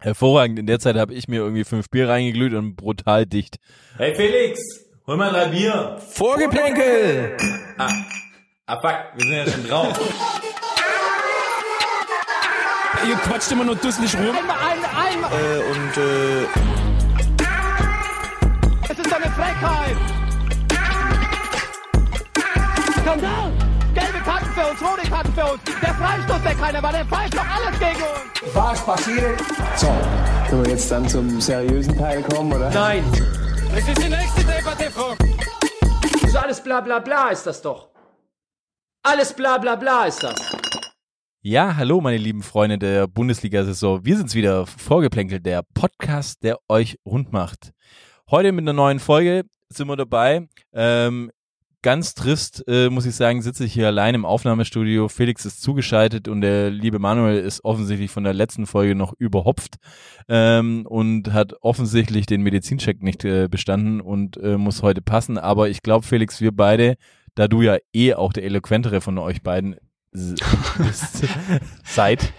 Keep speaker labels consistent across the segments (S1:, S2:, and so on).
S1: Hervorragend. In der Zeit habe ich mir irgendwie fünf Bier reingeglüht und brutal dicht.
S2: Hey Felix, hol mal drei Bier.
S1: Vorgeplänkel!
S2: Ah, ah fuck, wir sind ja schon drauf.
S3: Ihr quatscht immer nur dusselig rum.
S4: Einmal, einmal, einmal.
S3: Äh, und äh,
S4: Es ist eine Frechheit. Skandal. Gelbe Karten für uns, rote Karten für uns. Der Freistoß, der keiner war, der pfeift doch alles gegen uns.
S5: Was passiert? So, können wir jetzt dann zum seriösen Teil kommen, oder?
S4: Nein.
S3: das ist die nächste Debatte, Frau.
S4: So alles bla bla bla ist das doch. Alles bla bla bla ist das.
S1: Ja, hallo meine lieben Freunde der Bundesliga-Saison. Wir sind's wieder, Vorgeplänkelt, der Podcast, der euch rund macht. Heute mit einer neuen Folge sind wir dabei. Ähm, ganz trist, äh, muss ich sagen, sitze ich hier allein im Aufnahmestudio. Felix ist zugeschaltet und der liebe Manuel ist offensichtlich von der letzten Folge noch überhopft ähm, und hat offensichtlich den Medizincheck nicht äh, bestanden und äh, muss heute passen. Aber ich glaube, Felix, wir beide, da du ja eh auch der eloquentere von euch beiden bist, seid.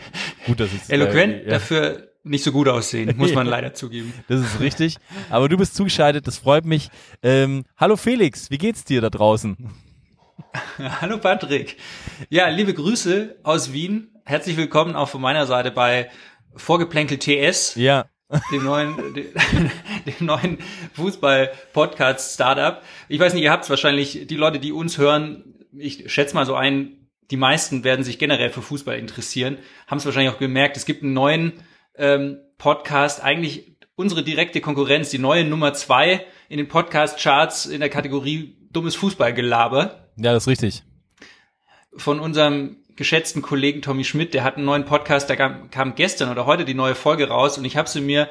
S1: Gut, dass es
S6: Eloquent,
S1: äh, ja.
S6: dafür nicht so gut aussehen, muss man leider zugeben.
S1: Das ist richtig. Aber du bist zugeschaltet, das freut mich. Ähm, hallo Felix, wie geht's dir da draußen?
S6: Hallo Patrick. Ja, liebe Grüße aus Wien. Herzlich willkommen auch von meiner Seite bei Vorgeplänkel TS,
S1: Ja,
S6: dem neuen, dem, dem neuen Fußball-Podcast-Startup. Ich weiß nicht, ihr habt es wahrscheinlich, die Leute, die uns hören, ich schätze mal so ein, die meisten werden sich generell für Fußball interessieren, haben es wahrscheinlich auch gemerkt, es gibt einen neuen ähm, Podcast, eigentlich unsere direkte Konkurrenz, die neue Nummer zwei in den Podcast-Charts in der Kategorie dummes Fußballgelaber
S1: ja, das ist richtig.
S6: von unserem geschätzten Kollegen Tommy Schmidt, der hat einen neuen Podcast, da kam, kam gestern oder heute die neue Folge raus und ich habe sie mir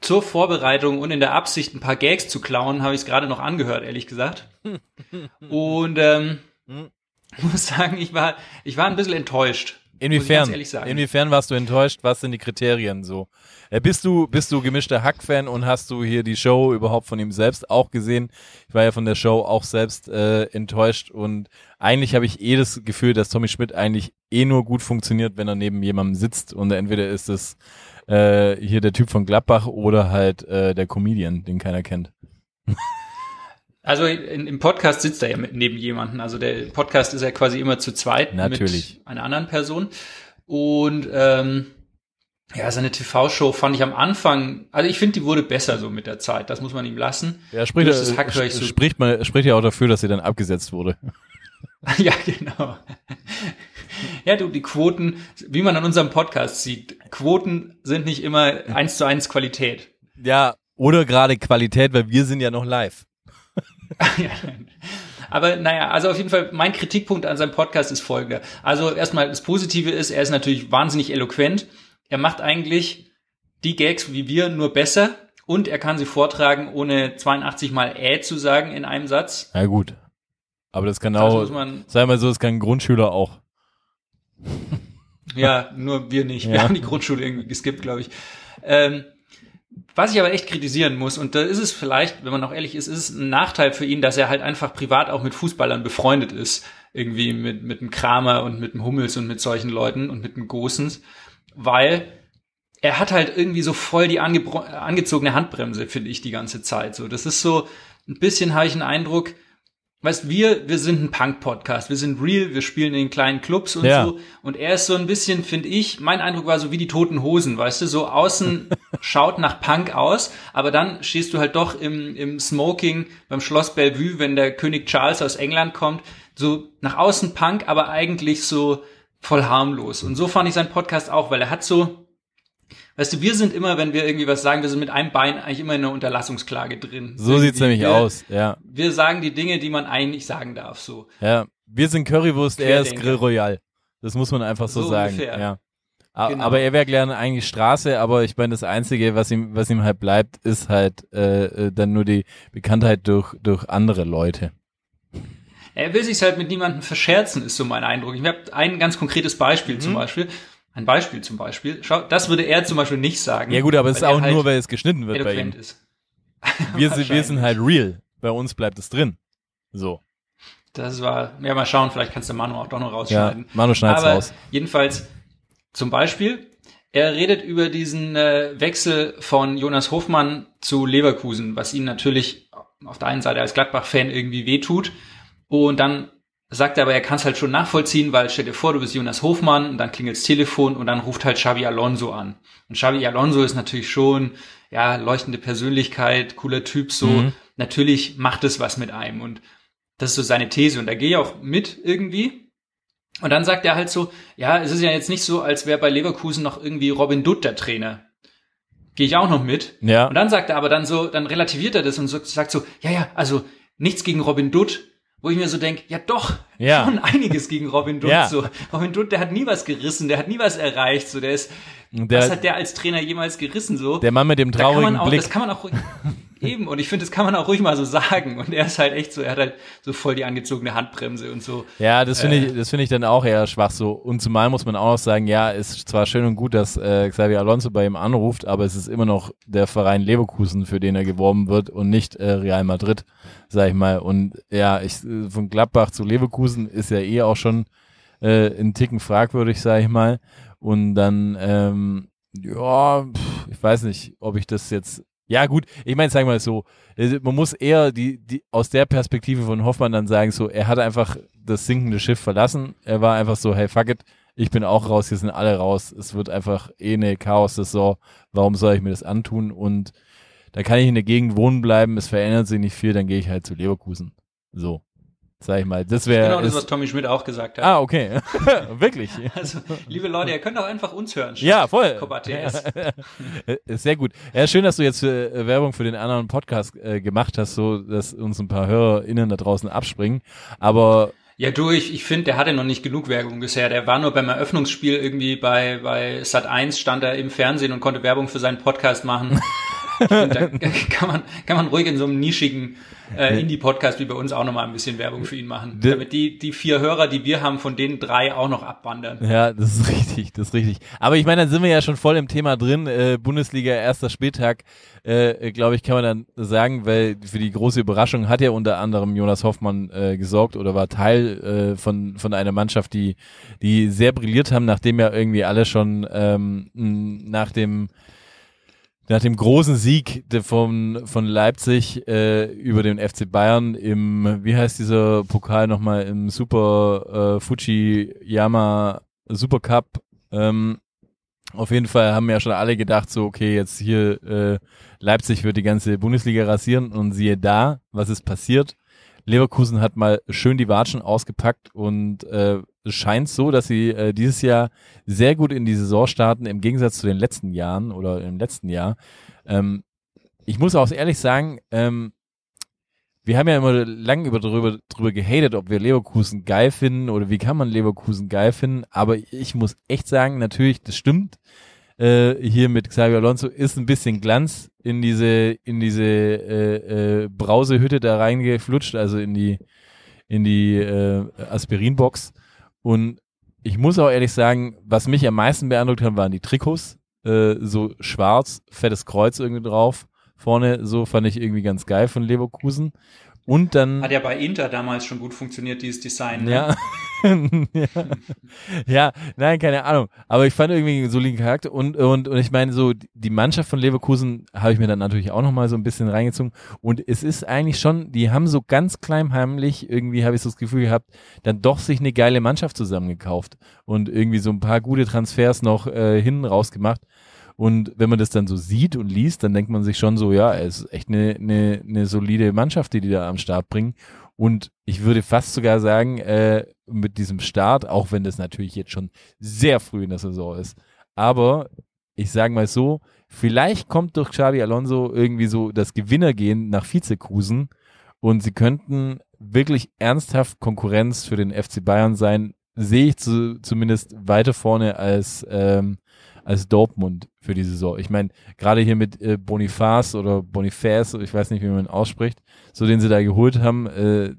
S6: zur Vorbereitung und in der Absicht, ein paar Gags zu klauen, habe ich es gerade noch angehört, ehrlich gesagt. Und ähm, muss sagen, ich war, ich war ein bisschen enttäuscht.
S1: Inwiefern? Inwiefern warst du enttäuscht? Was sind die Kriterien so? Äh, bist du bist du gemischter Hack-Fan und hast du hier die Show überhaupt von ihm selbst auch gesehen? Ich war ja von der Show auch selbst äh, enttäuscht und eigentlich habe ich eh das Gefühl, dass Tommy Schmidt eigentlich eh nur gut funktioniert, wenn er neben jemandem sitzt und entweder ist es äh, hier der Typ von Gladbach oder halt äh, der Comedian, den keiner kennt.
S6: Also in, im Podcast sitzt er ja mit neben jemanden. Also der Podcast ist ja quasi immer zu zweit
S1: Natürlich.
S6: mit einer anderen Person. Und ähm, ja, seine TV-Show fand ich am Anfang, also ich finde, die wurde besser so mit der Zeit. Das muss man ihm lassen.
S1: Ja, spricht,
S6: das
S1: äh,
S6: ich so-
S1: spricht, man, spricht ja auch dafür, dass sie dann abgesetzt wurde.
S6: ja, genau. Ja, du, die Quoten, wie man an unserem Podcast sieht, Quoten sind nicht immer eins zu eins Qualität.
S1: Ja, oder gerade Qualität, weil wir sind ja noch live.
S6: Ja, Aber naja, also auf jeden Fall, mein Kritikpunkt an seinem Podcast ist folgender. Also erstmal, das Positive ist, er ist natürlich wahnsinnig eloquent. Er macht eigentlich die Gags wie wir nur besser und er kann sie vortragen, ohne 82 mal äh zu sagen in einem Satz.
S1: Ja gut. Aber das kann auch, sei mal so, das kann ein Grundschüler auch.
S6: Ja, nur wir nicht. Wir
S1: Ja.
S6: haben die Grundschule irgendwie geskippt, glaube ich. Ähm, was ich aber echt kritisieren muss, und da ist es vielleicht, wenn man auch ehrlich ist, ist es ein Nachteil für ihn, dass er halt einfach privat auch mit Fußballern befreundet ist. Irgendwie mit, mit dem Kramer und mit dem Hummels und mit solchen Leuten und mit dem Gosens. Weil er hat halt irgendwie so voll die angezogene Handbremse, finde ich, die ganze Zeit. So, das ist so ein bisschen, habe ich einen Eindruck, weißt wir, wir sind ein Punk-Podcast, wir sind real, wir spielen in kleinen Clubs und
S1: Ja.
S6: so. Und er ist so ein bisschen, finde ich, mein Eindruck war so wie die toten Hosen, weißt du, so außen schaut nach Punk aus, aber dann stehst du halt doch im, im Smoking beim Schloss Bellevue, wenn der König Charles aus England kommt, so nach außen Punk, aber eigentlich so voll harmlos. Und so fand ich seinen Podcast auch, weil er hat so, Weißt du, wir sind immer, wenn wir irgendwie was sagen, wir sind mit einem Bein eigentlich immer in einer Unterlassungsklage drin.
S1: So
S6: Irgendwie.
S1: sieht's nämlich
S6: wir,
S1: aus, ja.
S6: Wir sagen die Dinge, die man eigentlich sagen darf, so.
S1: Ja, wir sind Currywurst, er ist. Grill Royal. Das muss man einfach so,
S6: So
S1: sagen.
S6: ungefähr.
S1: Ja.
S6: Genau.
S1: Aber er wäre gerne eigentlich Straße, aber ich meine, das Einzige, was ihm, was ihm halt bleibt, ist halt äh, äh, dann nur die Bekanntheit durch, durch andere Leute.
S6: Er will sich halt mit niemandem verscherzen, ist so mein Eindruck. Ich habe ein ganz konkretes Beispiel
S1: Mhm.
S6: zum Beispiel. Ein Beispiel zum Beispiel. Schau, das würde er zum Beispiel nicht sagen.
S1: Ja gut, aber es ist auch
S6: halt
S1: nur, weil es geschnitten wird bei ihm.
S6: ist.
S1: Wir sind, wir sind halt real. Bei uns bleibt es drin. So.
S6: Das war, ja, mal schauen, vielleicht kannst du Manu auch doch noch
S1: Ja,
S6: rausschneiden.
S1: Manu schneid's
S6: Aber
S1: raus.
S6: jedenfalls, zum Beispiel, er redet über diesen äh, Wechsel von Jonas Hofmann zu Leverkusen, was ihm natürlich auf der einen Seite als Gladbach-Fan irgendwie wehtut. Und dann sagt er aber, er kann es halt schon nachvollziehen, weil stell dir vor, du bist Jonas Hofmann und dann klingelt das Telefon und dann ruft halt Xavi Alonso an. Und Xavi Alonso ist natürlich schon, ja, leuchtende Persönlichkeit, cooler Typ, so.
S1: Mhm.
S6: Natürlich macht es was mit einem und das ist so seine These und da gehe ich auch mit irgendwie. Und dann sagt er halt so, ja, es ist ja jetzt nicht so, als wäre bei Leverkusen noch irgendwie Robin Dutt der Trainer. Gehe ich auch noch mit.
S1: Ja.
S6: Und dann sagt er aber dann so, dann relativiert er das und so, sagt so, ja, ja, also nichts gegen Robin Dutt, wo ich mir so denk, ja doch,
S1: Ja.
S6: schon einiges gegen Robin Dutt.
S1: Ja.
S6: So, Robin Dutt, der hat nie was gerissen, der hat nie was erreicht, so, der ist,
S1: Der-
S6: was hat der als Trainer jemals gerissen, so?
S1: Der Mann mit dem
S6: da kann
S1: traurigen
S6: man auch,
S1: Blick.
S6: das kann man auch eben, und ich finde, das kann man auch ruhig mal so sagen. Und er ist halt echt so, er hat halt so voll die angezogene Handbremse und so.
S1: Ja, das finde
S6: Äh.
S1: ich, das finde ich dann auch eher schwach so. Und zumal muss man auch noch sagen, ja, ist zwar schön und gut, dass äh, Xavier Alonso bei ihm anruft, aber es ist immer noch der Verein Leverkusen, für den er geworben wird und nicht äh, Real Madrid, sag ich mal. Und ja, ich äh, von Gladbach zu Leverkusen ist ja eh auch schon äh, ein Ticken fragwürdig, sag ich mal. Und dann, ähm, ja, ich weiß nicht, ob ich das jetzt. Ja, gut, ich meine, sagen wir mal so, äh, man muss eher die, die aus der Perspektive von Hoffmann dann sagen, so, er hat einfach das sinkende Schiff verlassen. Er war einfach so, hey, fuck it, ich bin auch raus, hier sind alle raus. Es wird einfach eh eine Chaos-Saison. Warum soll ich mir das antun? Und da kann ich in der Gegend wohnen bleiben, es verändert sich nicht viel, dann gehe ich halt zu Leverkusen. So, sag ich mal. Das wäre.
S6: Genau das, was Tommy Schmidt auch gesagt hat.
S1: ah, okay. Wirklich.
S6: Also, liebe Leute, ihr könnt auch einfach uns hören.
S1: Ja, voll. Sehr gut. Ja, schön, dass du jetzt äh, Werbung für den anderen Podcast äh, gemacht hast, so dass uns ein paar HörerInnen da draußen abspringen. Aber
S6: Ja, du, ich, ich finde, der hatte noch nicht genug Werbung bisher. Der war nur beim Eröffnungsspiel irgendwie bei, bei Sat 1 stand er im Fernsehen und konnte Werbung für seinen Podcast machen. Find, da kann man, kann man ruhig in so einem nischigen äh, Indie-Podcast wie bei uns auch noch mal ein bisschen Werbung für ihn machen. Damit die, die vier Hörer, die wir haben, von denen drei auch noch abwandern.
S1: Ja, das ist richtig, das ist richtig. Aber ich meine, dann sind wir ja schon voll im Thema drin. Äh, Bundesliga, erster Spieltag, äh, glaube ich, kann man dann sagen, weil für die große Überraschung hat ja unter anderem Jonas Hoffmann äh, gesorgt oder war Teil äh, von, von einer Mannschaft, die, die sehr brilliert haben, nachdem ja irgendwie alle schon ähm, nach dem nach dem großen Sieg von, von Leipzig äh, über den FC Bayern im, wie heißt dieser Pokal nochmal, im Super äh, Fujiyama Super Cup, ähm, auf jeden Fall haben ja schon alle gedacht, so, okay, jetzt hier äh, Leipzig wird die ganze Bundesliga rasieren und siehe da, was ist passiert. Leverkusen hat mal schön die Watschen ausgepackt und äh, scheint so, dass sie äh, dieses Jahr sehr gut in die Saison starten, im Gegensatz zu den letzten Jahren oder im letzten Jahr. Ähm, ich muss auch ehrlich sagen, ähm, wir haben ja immer lang über drüber, drüber gehatet, ob wir Leverkusen geil finden oder wie kann man Leverkusen geil finden. Aber ich muss echt sagen, natürlich, das stimmt. Äh, hier mit Xavier Alonso ist ein bisschen Glanz in diese in diese äh, äh, Brausehütte da reingeflutscht, also in die in die äh, Aspirinbox. Und ich muss auch ehrlich sagen, was mich am meisten beeindruckt hat, waren die Trikots. Äh, so schwarz, fettes Kreuz irgendwie drauf. Vorne, so fand ich irgendwie ganz geil von Leverkusen. Und dann.
S6: Hat ja bei Inter damals schon gut funktioniert, dieses Design. Ne?
S1: Ja. ja. ja, nein, keine Ahnung. Aber ich fand irgendwie einen soliden Charakter und, und, und ich meine, so die Mannschaft von Leverkusen habe ich mir dann natürlich auch nochmal so ein bisschen reingezogen. Und es ist eigentlich schon, die haben so ganz kleinheimlich, irgendwie habe ich so das Gefühl gehabt, dann doch sich eine geile Mannschaft zusammengekauft und irgendwie so ein paar gute Transfers noch äh, hinten rausgemacht. Und wenn man das dann so sieht und liest, dann denkt man sich schon so, ja, es ist echt eine, eine, eine solide Mannschaft, die die da am Start bringen. Und ich würde fast sogar sagen, äh, mit diesem Start, auch wenn das natürlich jetzt schon sehr früh in der Saison ist, aber ich sage mal so, vielleicht kommt durch Xabi Alonso irgendwie so das Gewinnergehen nach Vizekusen und sie könnten wirklich ernsthaft Konkurrenz für den FC Bayern sein, sehe ich zu, zumindest weiter vorne als ähm, als Dortmund für die Saison. Ich meine, gerade hier mit äh, Boniface oder Boniface, ich weiß nicht, wie man ihn ausspricht, so den sie da geholt haben, äh,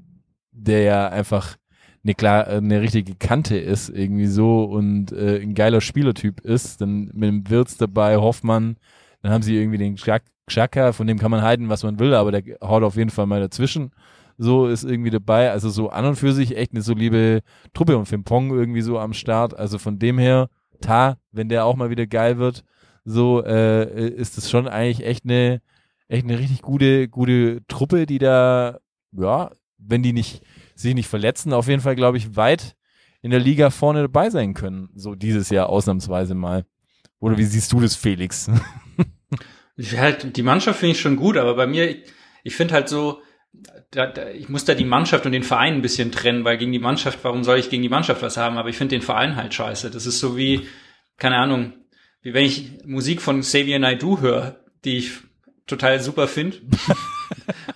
S1: der ja einfach eine klar eine richtige Kante ist irgendwie so und äh, ein geiler Spielertyp ist, dann mit dem Wirtz dabei, Hoffmann, dann haben sie irgendwie den Xhaka, von dem kann man halten, was man will, aber der haut auf jeden Fall mal dazwischen. So ist irgendwie dabei, also so an und für sich echt eine solide Truppe und Fimpong irgendwie so am Start, also von dem her Ta, wenn der auch mal wieder geil wird, so äh, ist es schon eigentlich echt eine echt eine richtig gute gute Truppe, die da ja, wenn die nicht sich nicht verletzen, auf jeden Fall glaube ich weit in der Liga vorne dabei sein können, so dieses Jahr ausnahmsweise mal. Oder wie siehst du das, Felix?
S6: Halt, die Mannschaft finde ich schon gut, aber bei mir, ich, ich finde halt so, da, da, ich muss da die Mannschaft und den Verein ein bisschen trennen, weil gegen die Mannschaft, warum soll ich gegen die Mannschaft was haben? Aber ich finde den Verein halt scheiße. Das ist so wie, keine Ahnung, wie wenn ich Musik von Xavier Naidoo höre, die ich total super finde.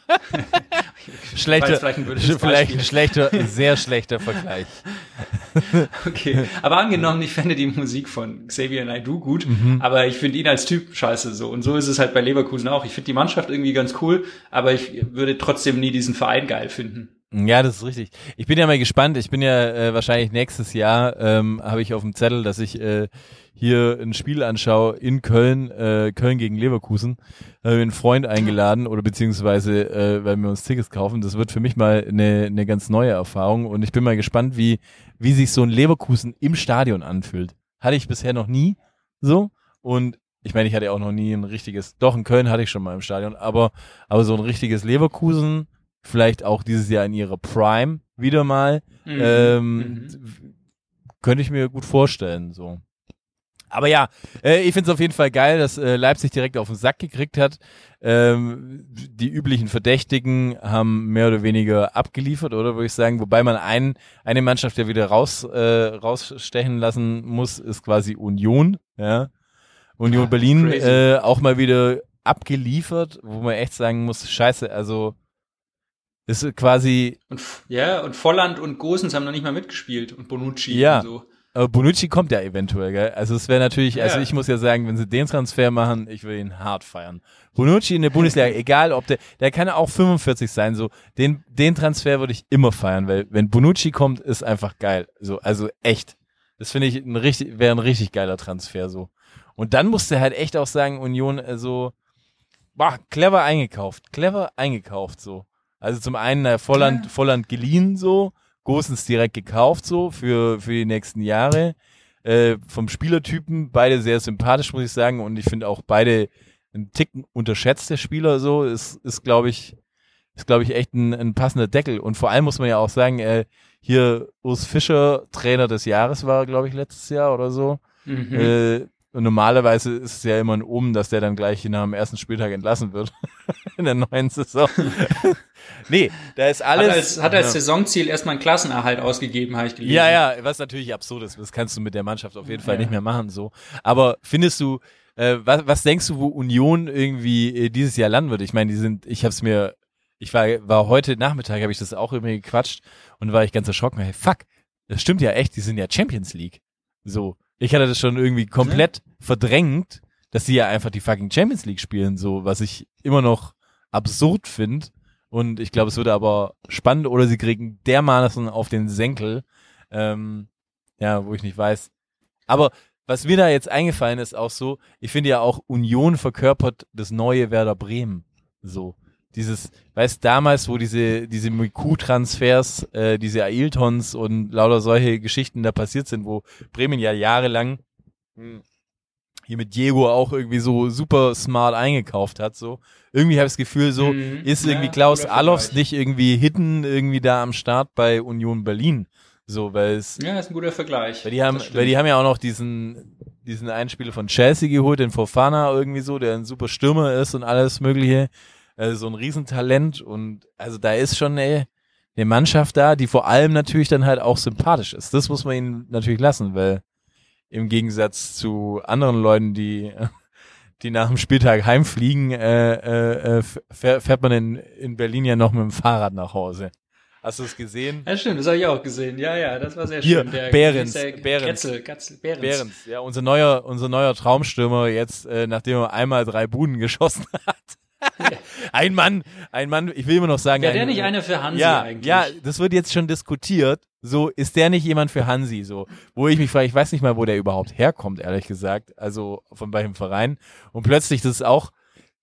S1: Schlechter,
S6: vielleicht
S1: schlechter, sehr schlechter Vergleich.
S6: Okay, aber angenommen, ich fände die Musik von Xavier Naidoo gut,
S1: Mhm.
S6: aber ich finde ihn als Typ scheiße so. Und so ist es halt bei Leverkusen auch. Ich finde die Mannschaft irgendwie ganz cool, aber ich würde trotzdem nie diesen Verein geil finden.
S1: Ja, das ist richtig. Ich bin ja mal gespannt. Ich bin ja äh, wahrscheinlich nächstes Jahr ähm, habe ich auf dem Zettel, dass ich äh, hier ein Spiel anschaue in Köln, äh, Köln gegen Leverkusen. Da habe ich einen Freund eingeladen oder beziehungsweise äh, weil wir uns Tickets kaufen. Das wird für mich mal eine, eine ganz neue Erfahrung und ich bin mal gespannt, wie wie sich so ein Leverkusen im Stadion anfühlt. Hatte ich bisher noch nie so und ich meine, ich hatte auch noch nie ein richtiges, doch in Köln hatte ich schon mal im Stadion, aber aber so ein richtiges Leverkusen vielleicht auch dieses Jahr in ihrer Prime wieder mal.
S6: Mhm.
S1: Ähm,
S6: Mhm.
S1: Könnte ich mir gut vorstellen, so. Aber ja, äh, ich finde es auf jeden Fall geil, dass äh, Leipzig direkt auf den Sack gekriegt hat. Ähm, die üblichen Verdächtigen haben mehr oder weniger abgeliefert, oder würde ich sagen. Wobei man ein, eine Mannschaft ja wieder raus, äh, rausstechen lassen muss, ist quasi Union. Ja. Union
S6: Ah,
S1: Berlin äh, auch mal wieder abgeliefert, wo man echt sagen muss, scheiße, also ist quasi
S6: Und, ja, und Volland und Gosens haben noch nicht mal mitgespielt und Bonucci
S1: Ja.
S6: und so.
S1: Aber Bonucci kommt ja eventuell, gell? Also es wäre natürlich, also
S6: Ja.
S1: ich muss ja sagen, wenn sie den Transfer machen, ich will ihn hart feiern. Bonucci in der Bundesliga, egal ob der, der kann auch 45 sein, so, den, den Transfer würde ich immer feiern, weil wenn Bonucci kommt, ist einfach geil. So, also echt. Das finde ich ein richtig, wäre ein richtig geiler Transfer, so. Und dann musste halt echt auch sagen, Union, äh, so, boah, clever eingekauft, clever eingekauft, so. Also zum einen äh, Volland, Volland geliehen, so, Gosens direkt gekauft so für, für die nächsten Jahre. Äh, vom Spielertypen beide sehr sympathisch, muss ich sagen. Und ich finde auch beide ein Ticken unterschätzte Spieler so. Ist, ist glaube ich, ist, glaube ich, echt ein, ein passender Deckel. Und vor allem muss man ja auch sagen, äh, hier Urs Fischer, Trainer des Jahres war, glaube ich, letztes Jahr oder so.
S6: Mhm.
S1: Äh, und normalerweise ist es ja immer ein Omen, dass der dann gleich nach dem ersten Spieltag entlassen wird in der neuen Saison. nee, da ist alles.
S6: hat als, hat als
S1: Ja.
S6: Saisonziel erstmal einen Klassenerhalt ausgegeben, habe ich gelesen.
S1: Ja, ja, was natürlich absurd ist. Das kannst du mit der Mannschaft auf jeden Fall
S6: Ja.
S1: nicht mehr machen, so. Aber findest du, äh, was, was denkst du, wo Union irgendwie äh, dieses Jahr landen wird? Ich meine, die sind, ich hab's mir, ich war, war heute Nachmittag, habe ich das auch irgendwie gequatscht und war ich ganz erschrocken. Hey, fuck, das stimmt ja echt, die sind ja Champions League. So. Ich hatte das schon irgendwie komplett verdrängt, dass sie ja einfach die fucking Champions League spielen, so, was ich immer noch absurd finde. Und ich glaube, es wird aber spannend oder sie kriegen dermaßen auf den Senkel, ähm, ja, wo ich nicht weiß. Aber was mir da jetzt eingefallen ist, auch so, ich finde ja auch Union verkörpert das neue Werder Bremen. So. Dieses, weißt damals, wo diese, diese Miku-Transfers, äh, diese Ailtons und lauter solche Geschichten da passiert sind, wo Bremen ja jahrelang hm, hier mit Diego auch irgendwie so super smart eingekauft hat, so. Irgendwie habe ich das Gefühl, so,
S6: Mhm.
S1: ist
S6: Ja,
S1: irgendwie Klaus
S6: guter
S1: Allofs
S6: Vergleich.
S1: nicht irgendwie hidden irgendwie da am Start bei Union Berlin. So, weil es,
S6: Ja, ist ein guter Vergleich.
S1: weil die haben, weil die haben ja auch noch diesen, diesen einen Spieler von Chelsea geholt, den Fofana irgendwie so, der ein super Stürmer ist und alles mögliche. Also so ein Riesentalent und also da ist schon eine, eine Mannschaft da, die vor allem natürlich dann halt auch sympathisch ist. Das muss man ihnen natürlich lassen, weil im Gegensatz zu anderen Leuten, die, die nach dem Spieltag heimfliegen, äh, äh, äh, fährt, man in, in Berlin ja noch mit dem Fahrrad nach Hause. Hast du es gesehen?
S6: Ja, stimmt, das habe ich auch gesehen. Ja, ja, das war sehr
S1: Hier,
S6: schön. Der,
S1: Behrens,
S6: der
S1: Behrens.
S6: Kretzel, Katzel, Behrens.
S1: Behrens, ja, unser neuer, unser neuer Traumstürmer jetzt, äh, nachdem er einmal drei Buden geschossen hat. ein Mann, ein Mann, ich will immer noch sagen,
S6: Wäre der nicht einer für Hansi
S1: ja,
S6: eigentlich?
S1: ja, das wird jetzt schon diskutiert. So, ist der nicht jemand für Hansi? So, wo ich mich frage, ich weiß nicht mal, wo der überhaupt herkommt, ehrlich gesagt. Also von bei dem Verein. Und plötzlich, das ist auch,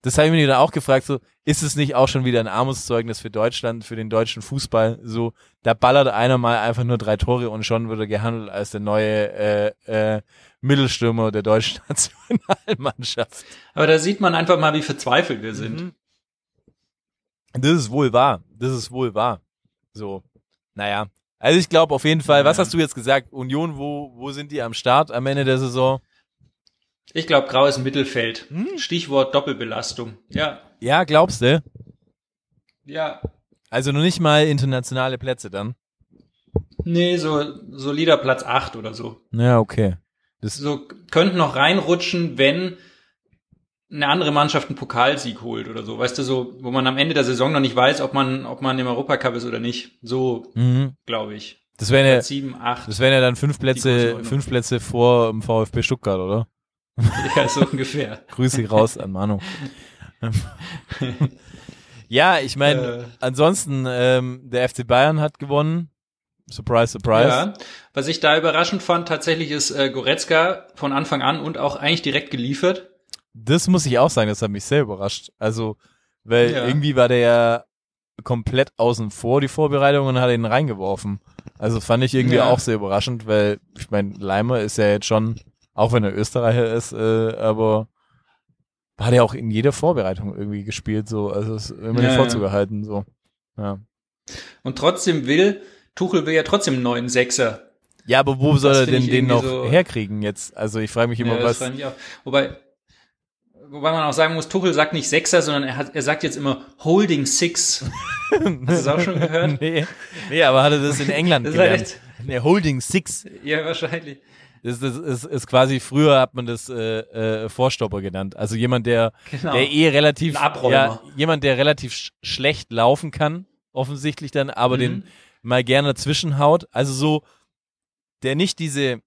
S1: das habe ich mir dann auch gefragt, so, ist es nicht auch schon wieder ein Armutszeugnis für Deutschland, für den deutschen Fußball? So, da ballert einer mal einfach nur drei Tore und schon wird er gehandelt als der neue äh, äh, Mittelstürmer der deutschen Nationalmannschaft.
S6: Aber da sieht man einfach mal, wie verzweifelt wir sind.
S1: Mhm. Das ist wohl wahr. Das ist wohl wahr. So, naja. Also ich glaube auf jeden Fall, was
S6: Ja.
S1: hast du jetzt gesagt? Union, wo, wo sind die am Start am Ende der Saison?
S6: Ich glaube, graues Mittelfeld.
S1: Hm?
S6: Stichwort Doppelbelastung. Ja,
S1: Ja, glaubst du?
S6: ja.
S1: Also noch nicht mal internationale Plätze dann?
S6: Nee, so solider Platz 8 oder so.
S1: Ja, okay. Das,
S6: So könnten noch reinrutschen, wenn eine andere Mannschaft einen Pokalsieg holt oder so. Weißt du, so, wo man am Ende der Saison noch nicht weiß, ob man, ob man im Europacup ist oder nicht. So,
S1: mhm.
S6: glaube ich.
S1: das wären ja,
S6: 7, 8.
S1: das wären ja dann fünf Plätze, fünf Plätze vor dem VfB Stuttgart, oder?
S6: ja, so ungefähr.
S1: Grüße raus an Manu. ja, ich meine,
S6: Äh.
S1: ansonsten, ähm, der FC Bayern hat gewonnen. Surprise, surprise.
S6: Ja. Was ich da überraschend fand, tatsächlich ist äh, Goretzka von Anfang an und auch eigentlich direkt geliefert.
S1: Das muss ich auch sagen, das hat mich sehr überrascht. Also, weil
S6: Ja.
S1: irgendwie war der ja komplett außen vor, die Vorbereitung, und hat ihn reingeworfen. Also fand ich irgendwie
S6: Ja.
S1: auch sehr überraschend, weil ich meine, Leimer ist ja jetzt schon, auch wenn er Österreicher ist, äh, aber hat er auch in jeder Vorbereitung irgendwie gespielt, so, also ist immer
S6: Ja,
S1: nicht
S6: ja.
S1: vorzugehalten, so. Ja.
S6: Und trotzdem will, Tuchel will ja trotzdem einen neuen Sechser.
S1: Ja, aber wo soll
S6: Das
S1: er denn den noch
S6: so-
S1: herkriegen jetzt? Also ich frage mich immer,
S6: Ja,
S1: was.
S6: Wobei, wobei man auch sagen muss, Tuchel sagt nicht Sechser, sondern er, hat, er sagt jetzt immer Holding Six. Hast du das auch schon gehört?
S1: nee, nee, aber hat er das in England
S6: Das ist
S1: gelernt? Nee, Holding Six.
S6: Ja, wahrscheinlich.
S1: Das, das ist, ist quasi, früher hat man das äh, äh, Vorstopper genannt. Also jemand, der,
S6: Genau.
S1: der eh relativ, ja, jemand, der relativ sch schlecht laufen kann, offensichtlich dann, aber
S6: Mhm.
S1: den mal gerne zwischenhaut. Also so, der nicht diese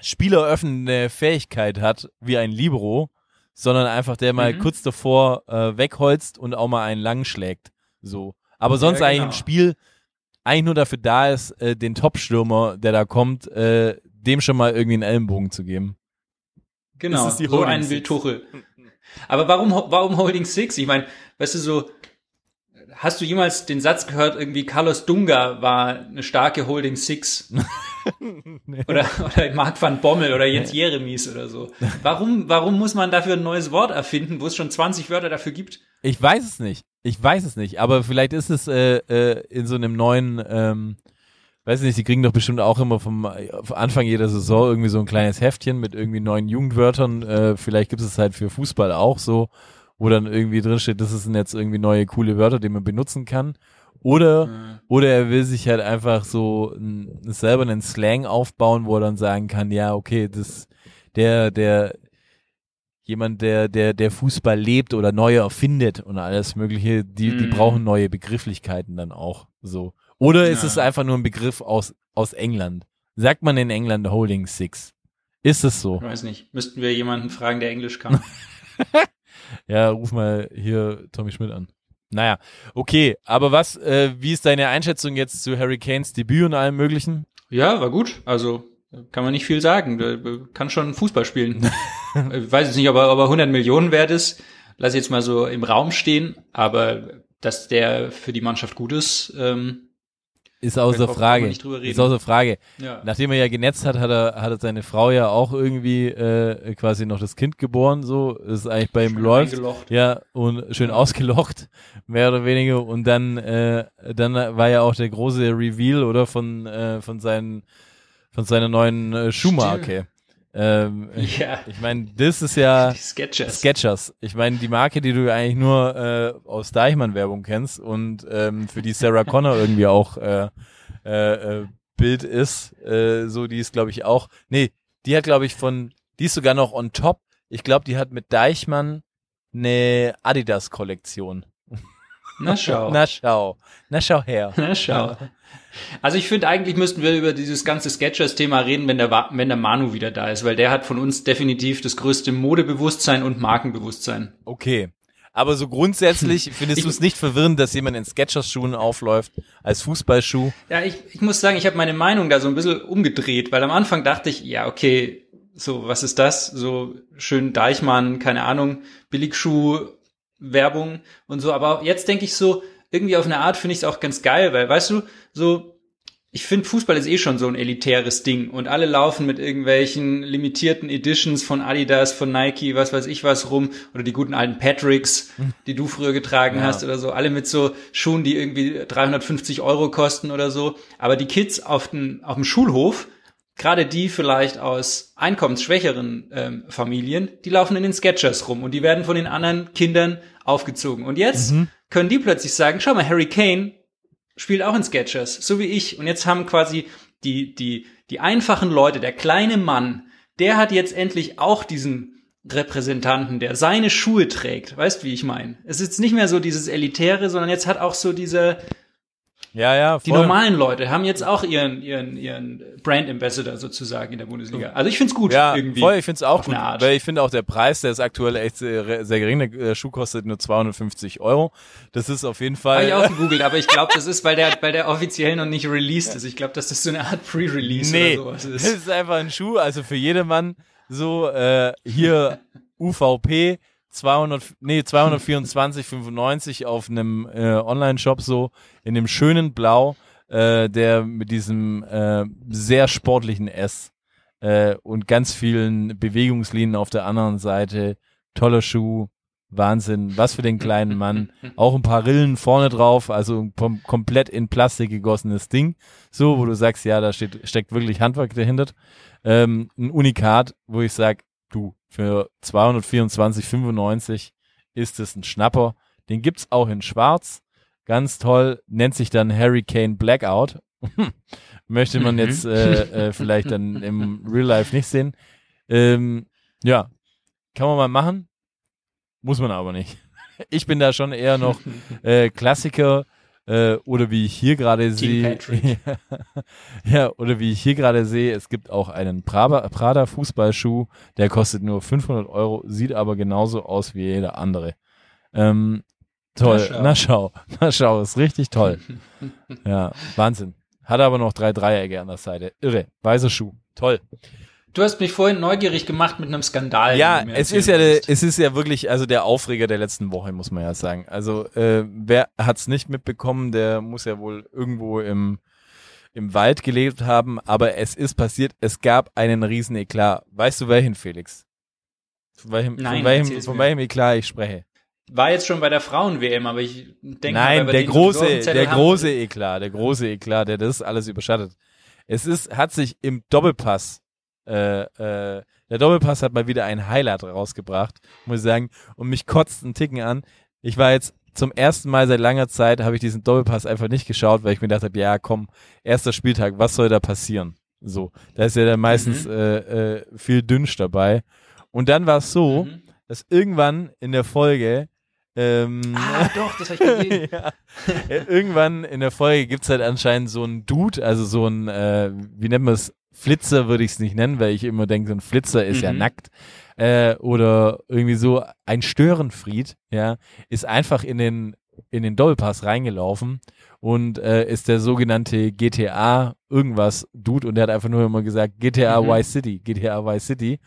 S1: spieleröffnende Fähigkeit hat, wie ein Libero, sondern einfach der mal
S6: Mhm.
S1: kurz davor äh, wegholzt und auch mal einen lang schlägt. So. Aber sonst
S6: Ja,
S1: eigentlich
S6: genau.
S1: im Spiel eigentlich nur dafür da ist, äh, den Top-Stürmer, der da kommt, äh, dem schon mal irgendwie einen Ellenbogen zu geben.
S6: Genau,
S1: Das ist die
S6: so
S1: Holding
S6: einen will. Tuchel. Aber warum, warum Holding Six? Ich meine, weißt du so, hast du jemals den Satz gehört, irgendwie Carlos Dunga war eine starke Holding Six? oder, oder Marc van Bommel oder Jens Jeremies oder so. Warum, warum muss man dafür ein neues Wort erfinden, wo es schon 20 Wörter dafür gibt?
S1: Ich weiß es nicht. Ich weiß es nicht. Aber vielleicht ist es äh, äh, in so einem neuen, ähm, weiß nicht, die kriegen doch bestimmt auch immer vom äh, Anfang jeder Saison irgendwie so ein kleines Heftchen mit irgendwie neuen Jugendwörtern. Äh, vielleicht gibt es halt für Fußball auch so, wo dann irgendwie drinsteht, das sind jetzt irgendwie neue coole Wörter, die man benutzen kann. Oder, oder er will sich halt einfach so n, selber einen Slang aufbauen, wo er dann sagen kann, ja, okay, das, der, der, jemand, der, der, der Fußball lebt oder neu erfindet und alles Mögliche, die, die
S6: Mhm.
S1: brauchen neue Begrifflichkeiten dann auch, so. Oder ist
S6: Ja.
S1: es einfach nur ein Begriff aus, aus England? Sagt man in England Holding Six? Ist es so?
S6: Ich weiß nicht. Müssten wir jemanden fragen, der Englisch kann.
S1: Ja, ruf mal hier Tommy Schmidt an. Naja, okay, aber was, äh, wie ist deine Einschätzung jetzt zu Harry Kanes Debüt und allem möglichen?
S6: ja, war gut. Also, kann man nicht viel sagen. Der kann schon Fußball spielen. ich weiß jetzt nicht, ob er, ob er 100 Millionen wert ist. Lass jetzt mal so im Raum stehen. Aber, dass der für die Mannschaft gut ist, ähm,
S1: Ist außer Frage.
S6: nicht drüber reden.
S1: Ist außer Frage.
S6: ja.
S1: Nachdem er ja genetzt hat, hat er, hat er seine Frau ja auch irgendwie äh, quasi noch das Kind geboren, so. Ist eigentlich bei ihm
S6: Schön
S1: läuft.
S6: eingelocht.
S1: Ja, und schön ausgelocht, mehr oder weniger. Und dann, äh, dann war ja auch der große Reveal, oder, von, äh, von seinen, von seiner neuen äh, Schuhmarke. Ähm,
S6: Ja.
S1: Ich meine, das ist ja
S6: Die Sketchers.
S1: Sketchers. Ich meine, die Marke, die du eigentlich nur äh, aus Deichmann-Werbung kennst und ähm, für die Sarah Connor irgendwie auch äh, äh, äh, Bild ist, äh, so die ist, glaube ich, auch. Nee, die hat, glaube ich, von, die ist sogar noch on top. Ich glaube, die hat mit Deichmann eine Adidas-Kollektion.
S6: Na schau.
S1: Na schau. Na schau her.
S6: Na schau. Also ich finde, eigentlich müssten wir über dieses ganze Sketchers-Thema reden, wenn der, wenn der Manu wieder da ist, weil der hat von uns definitiv das größte Modebewusstsein und Markenbewusstsein.
S1: Okay. Aber so grundsätzlich findest du es nicht verwirrend, dass jemand in Skechers-Schuhen aufläuft als Fußballschuh?
S6: Ja, ich, ich muss sagen, ich habe meine Meinung da so ein bisschen umgedreht, weil am Anfang dachte ich, ja, okay, so, was ist das? So schön Deichmann, keine Ahnung, Billigschuh, Werbung und so. Aber jetzt denke ich so, irgendwie auf eine Art finde ich es auch ganz geil, weil, weißt du, so, ich finde Fußball ist eh schon so ein elitäres Ding und alle laufen mit irgendwelchen limitierten Editions von Adidas, von Nike, was weiß ich was rum oder die guten alten Patricks, die du früher getragen
S1: Ja.
S6: hast oder so, alle mit so Schuhen, die irgendwie 350 Euro kosten oder so. Aber die Kids auf dem, auf dem Schulhof, gerade die vielleicht aus einkommensschwächeren ähm, Familien, die laufen in den Sketchers rum und die werden von den anderen Kindern aufgezogen. Und jetzt können die plötzlich sagen, schau mal, Harry Kane spielt auch in Sketchers, so wie ich. Und jetzt haben quasi die, die, die einfachen Leute, der kleine Mann, der hat jetzt endlich auch diesen Repräsentanten, der seine Schuhe trägt. Weißt, wie ich meine? Es ist nicht mehr so dieses Elitäre, sondern jetzt hat auch so diese,
S1: Ja, ja,
S6: die
S1: voll.
S6: normalen Leute haben jetzt auch ihren, ihren, ihren Brand Ambassador sozusagen in der Bundesliga. Also ich find's gut
S1: Ja,
S6: irgendwie.
S1: voll, ich finde es auch gut, weil ich finde auch der Preis, der ist aktuell echt sehr, sehr gering. Der äh, Schuh kostet nur 250 Euro. Das ist auf jeden
S6: Habe ich
S1: Fall.
S6: auch gegoogelt, aber ich glaube, das ist, weil der, weil der offiziell noch nicht released ist. Ich glaube, dass das so eine Art Pre-Release
S1: nee,
S6: oder sowas
S1: das
S6: ist.
S1: ist einfach ein Schuh, also für jedermann so, äh, hier UVP 200, nee, 224,95 auf einem äh, Online-Shop so, in dem schönen Blau, äh, der mit diesem äh, sehr sportlichen S äh, und ganz vielen Bewegungslinien auf der anderen Seite. Toller Schuh, Wahnsinn, was für den kleinen Mann. Auch ein paar Rillen vorne drauf, also kom komplett in Plastik gegossenes Ding. So, wo du sagst, ja, da steht, steckt wirklich Handwerk dahinter. Ähm, ein Unikat, wo ich sag, du, für 224,95 ist es ein Schnapper. Den gibt's auch in schwarz. Ganz toll. Nennt sich dann Hurricane Blackout. Möchte man
S6: Mhm.
S1: jetzt äh, äh, vielleicht dann im Real Life nicht sehen. Ähm, ja, kann man mal machen. Muss man aber nicht. Ich bin da schon eher noch äh, Klassiker äh, oder wie ich hier gerade sehe. Ja, oder wie ich hier gerade sehe, es gibt auch einen Prada Fußballschuh, der kostet nur 500 Euro, sieht aber genauso aus wie jeder andere. Ähm, toll,
S6: Na schau.
S1: na schau, na schau, ist richtig toll. ja, Wahnsinn. Hat aber noch drei Dreiecke an der Seite. Irre, weißer Schuh, toll.
S6: Du hast mich vorhin neugierig gemacht mit einem Skandal.
S1: Ja, es ist ja, es ist ja wirklich, also der Aufreger der letzten Woche, muss man ja sagen. Also, äh, wer hat's nicht mitbekommen, der muss ja wohl irgendwo im, im Wald gelebt haben, aber es ist passiert, es gab einen riesen Eklat. Weißt du welchen, Felix? Von welchem,
S6: Nein,
S1: von welchem, von welchem Eklat ich spreche?
S6: War jetzt schon bei der Frauen-WM, aber ich denke mal,
S1: Nein,
S6: wir
S1: der große, der große Eklat, der große Eklat, der das alles überschattet. Es ist, hat sich im Doppelpass, äh, äh, der Doppelpass hat mal wieder ein Highlight rausgebracht, muss ich sagen, und mich kotzt einen Ticken an. Ich war jetzt zum ersten Mal seit langer Zeit, habe ich diesen Doppelpass einfach nicht geschaut, weil ich mir gedacht habe, ja komm, erster Spieltag, was soll da passieren? So, da ist ja dann meistens
S6: Mhm.
S1: äh, äh, viel Dünsch dabei. Und dann war es so,
S6: Mhm.
S1: dass irgendwann in der Folge ähm,
S6: Ah, doch, das habe ich gesehen.
S1: ja. Äh, Irgendwann in der Folge gibt's halt anscheinend so einen Dude, also so ein, äh, wie nennt man es, Flitzer würde ich es nicht nennen, weil ich immer denke, so ein Flitzer ist ja
S6: Mhm.
S1: nackt. Äh, oder irgendwie so ein Störenfried, ja, ist einfach in den, in den Doppelpass reingelaufen und äh, ist der sogenannte GTA irgendwas Dude und der hat einfach nur immer gesagt GTA
S6: Mhm.
S1: Y City, GTA Y City.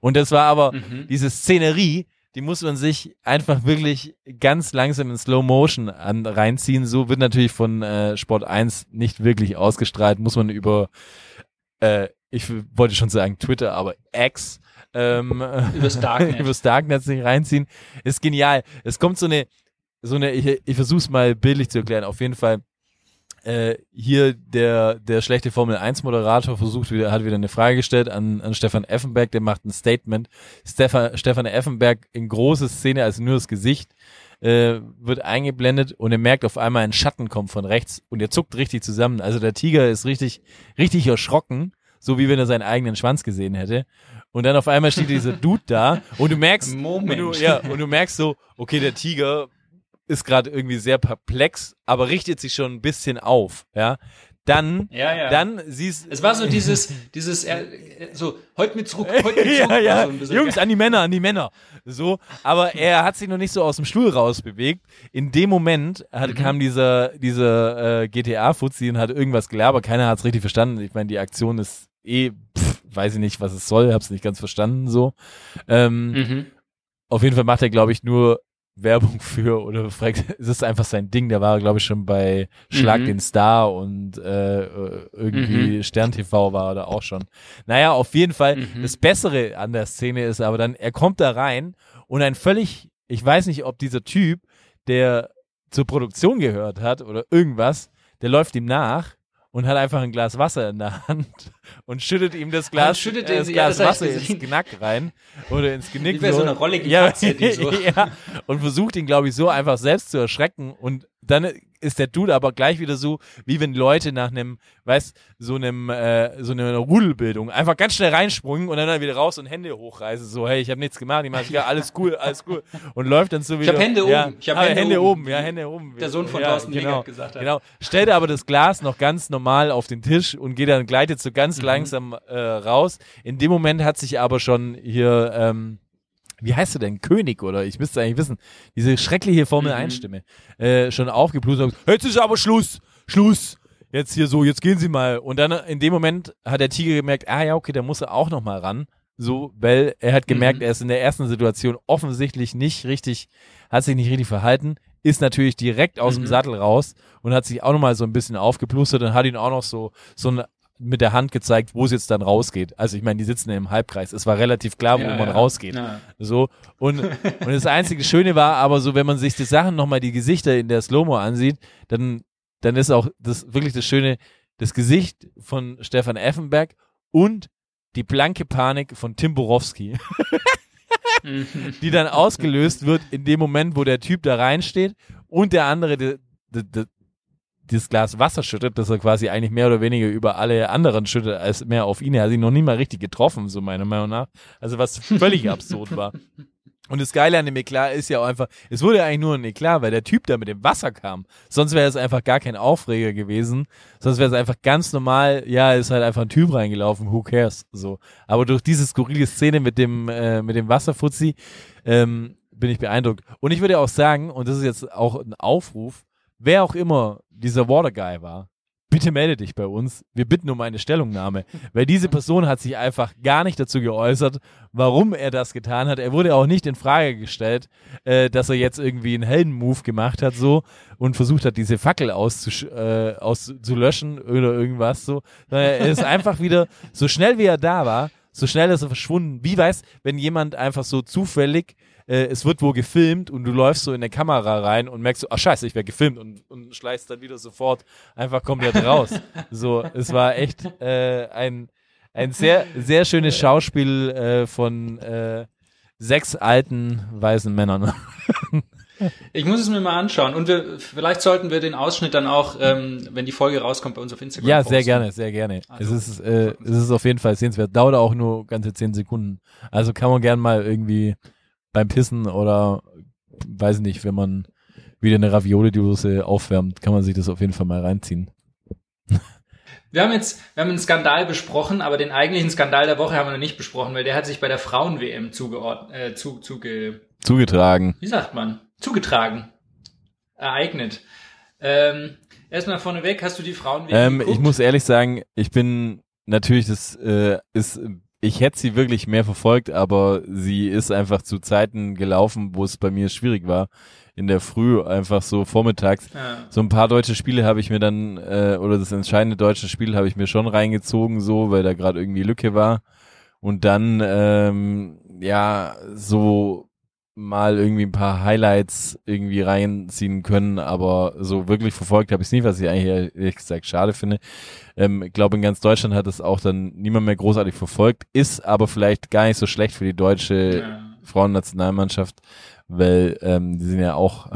S1: Und das war aber
S6: Mhm.
S1: diese Szenerie, die muss man sich einfach wirklich ganz langsam in Slow Motion an, reinziehen. So wird natürlich von äh, Sport 1 nicht wirklich ausgestrahlt, muss man über, äh, ich wollte schon sagen Twitter, aber X, ähm,
S6: Übers Darknet.
S1: übers Darknet sich reinziehen. Ist genial. Es kommt so eine, so eine, ich, ich versuche es mal bildlich zu erklären. Auf jeden Fall, äh, hier der, der schlechte Formel 1 Moderator versucht wieder, hat wieder eine Frage gestellt an, an Stefan Effenberg, der macht ein Statement. Stefan, Stefan Effenberg in große Szene, also nur das Gesicht, äh, wird eingeblendet und er merkt auf einmal ein Schatten kommt von rechts und er zuckt richtig zusammen. Also der Tiger ist richtig, richtig erschrocken, so wie wenn er seinen eigenen Schwanz gesehen hätte. Und dann auf einmal steht dieser Dude da und du merkst,
S6: Moment.
S1: Und du, ja, und du merkst so, okay, der Tiger ist gerade irgendwie sehr perplex, aber richtet sich schon ein bisschen auf, ja. Dann,
S6: Ja, ja.
S1: dann siehst
S6: Es war so dieses, dieses, äh, so, heute mit zurück, heute mit zurück.
S1: ja, ja,
S6: so
S1: Jungs, an die Männer, an die Männer. So, aber er hat sich noch nicht so aus dem Stuhl rausbewegt. In dem Moment
S6: Mhm.
S1: hat, kam dieser, dieser äh, GTA-Fuzzi und hat irgendwas gelabert. Keiner hat es richtig verstanden. Ich meine, die Aktion ist eh, pff, weiß ich nicht, was es soll, hab's nicht ganz verstanden so. Ähm,
S6: Mhm.
S1: auf jeden Fall macht er, glaube ich, nur Werbung für oder fragt, es ist einfach sein Ding. Der war, glaube ich, schon bei Schlag
S6: Mhm.
S1: den Star und äh, irgendwie Stern TV war er da auch schon. Naja, auf jeden Fall.
S6: Mhm.
S1: Das Bessere an der Szene ist aber dann, er kommt da rein und ein völlig, ich weiß nicht, ob dieser Typ, der zur Produktion gehört hat oder irgendwas, der läuft ihm nach und hat einfach ein Glas Wasser in der Hand und schüttet ihm das Glas,
S6: schüttet
S1: äh,
S6: ihn-
S1: das
S6: ja,
S1: Glas
S6: das hab ich
S1: Wasser ins. Knack rein oder ins Genick.
S6: Wie so einer rolligen
S1: ja,
S6: Katze, die so-
S1: ja, und versucht ihn, glaube ich, so einfach selbst zu erschrecken und dann ist der Dude aber gleich wieder so, wie wenn Leute nach einem, weißt, so einem, äh, so einer Rudelbildung einfach ganz schnell reinsprungen und dann wieder raus und Hände hochreißen, so, hey, ich habe nichts gemacht, ich mach, ja, alles cool, alles cool und läuft dann so wieder.
S6: hab Hände
S1: ja,
S6: oben, ich hab
S1: ah,
S6: Hände
S1: Hände
S6: oben,
S1: oben, ja, Hände oben.
S6: der Sohn von
S1: ja,
S6: Thorsten
S1: genau,
S6: Legert gesagt hat.
S1: Genau, stellt aber das Glas noch ganz normal auf den Tisch und geht dann, gleitet so
S6: Mhm.
S1: ganz langsam äh, raus. In dem Moment hat sich aber schon hier, ähm, wie heißt er denn? König oder ich müsste eigentlich wissen, diese schreckliche Formel
S6: Mhm.
S1: 1 Stimme, äh, schon aufgeblust und gesagt, jetzt ist aber Schluss, Schluss. Jetzt hier so, jetzt gehen Sie mal. Und dann äh, in dem Moment hat der Tiger gemerkt, ah ja, okay, da muss er auch noch mal ran. So, weil er hat gemerkt,
S6: Mhm.
S1: er ist in der ersten Situation offensichtlich nicht richtig, hat sich nicht richtig verhalten, ist natürlich direkt aus dem
S6: Mhm.
S1: Sattel raus und hat sich auch noch mal so ein bisschen aufgeplustert und hat ihn auch noch so, so ein, mit der Hand gezeigt, wo es jetzt dann rausgeht. Also ich meine, die sitzen im Halbkreis. Es war relativ klar, wo
S6: Ja,
S1: man
S6: ja.
S1: rausgeht.
S6: Ja.
S1: So. Und, und das einzige Schöne war aber so, wenn man sich die Sachen nochmal die Gesichter in der Slow-Mo ansieht, dann, dann ist auch das wirklich das Schöne, das Gesicht von Stefan Effenberg und die blanke Panik von Tim Borowski, die dann ausgelöst wird in dem Moment, wo der Typ da reinsteht und der andere die, die, dieses Glas Wasser schüttet, das er quasi eigentlich mehr oder weniger über alle anderen schüttet, als mehr auf ihn. Er hat ihn noch nie mal richtig getroffen, so meiner Meinung nach. Also was völlig absurd war. Und das Geile an dem Eklat ist ja auch einfach, es wurde ja eigentlich nur ein Eklat, weil der Typ da mit dem Wasser kam. Sonst wäre es einfach gar kein Aufreger gewesen. Sonst wäre es einfach ganz normal, ja, ist halt einfach ein Typ reingelaufen, who cares, so. Aber durch diese skurrile Szene mit dem, äh, mit dem Wasserfuzzi, ähm, bin ich beeindruckt. Und ich würde auch sagen, und das ist jetzt auch ein Aufruf, wer auch immer dieser Water Guy war, bitte melde dich bei uns. Wir bitten um eine Stellungnahme. Weil diese Person hat sich einfach gar nicht dazu geäußert, warum er das getan hat. Er wurde auch nicht in Frage gestellt, äh, dass er jetzt irgendwie einen Helden-Move gemacht hat so und versucht hat, diese Fackel auszusch äh, auszulöschen oder irgendwas so. Er ist einfach wieder, so schnell wie er da war, so schnell ist er verschwunden. Wie weiß, wenn jemand einfach so zufällig äh, es wird wo gefilmt und du läufst so in eine Kamera rein und merkst so, ach scheiße, ich werde gefilmt und, und schleichst dann wieder sofort einfach komplett raus. so, es war echt äh, ein, ein sehr, sehr schönes Schauspiel äh, von äh, sechs alten weißen Männern.
S6: Ich muss es mir mal anschauen. Und wir, vielleicht sollten wir den Ausschnitt dann auch, ähm, wenn die Folge rauskommt, bei uns auf Instagram
S1: ja, sehr
S6: posten.
S1: gerne, sehr gerne.
S6: Also,
S1: es, ist, äh, es ist auf jeden Fall sehenswert. Dauert auch nur ganze zehn Sekunden. Also kann man gern mal irgendwie beim Pissen oder weiß ich nicht, wenn man wieder eine Ravioli-Dose aufwärmt, kann man sich das auf jeden Fall mal reinziehen.
S6: Wir haben jetzt, wir haben einen Skandal besprochen, aber den eigentlichen Skandal der Woche haben wir noch nicht besprochen, weil der hat sich bei der Frauen-WM zugeordnet, äh, zu, zuge,
S1: Zugetragen.
S6: wie sagt man? Zugetragen. Ereignet. Ähm, erstmal vorneweg, hast du die Frauen-WM
S1: Ähm, ich muss ehrlich sagen, ich bin natürlich, das äh, ist, ich hätte sie wirklich mehr verfolgt, aber sie ist einfach zu Zeiten gelaufen, wo es bei mir schwierig war. In der Früh, einfach so vormittags.
S6: Ja.
S1: So ein paar deutsche Spiele habe ich mir dann, äh, oder das entscheidende deutsche Spiel habe ich mir schon reingezogen, so, weil da gerade irgendwie Lücke war. Und dann, ähm, ja, so mal irgendwie ein paar Highlights irgendwie reinziehen können, aber so wirklich verfolgt habe ich es nie, was ich eigentlich ehrlich gesagt schade finde. Ähm, ich glaube, in ganz Deutschland hat es auch dann niemand mehr großartig verfolgt, ist aber vielleicht gar nicht so schlecht für die deutsche
S6: Ja.
S1: Frauennationalmannschaft, weil ähm, die sind ja auch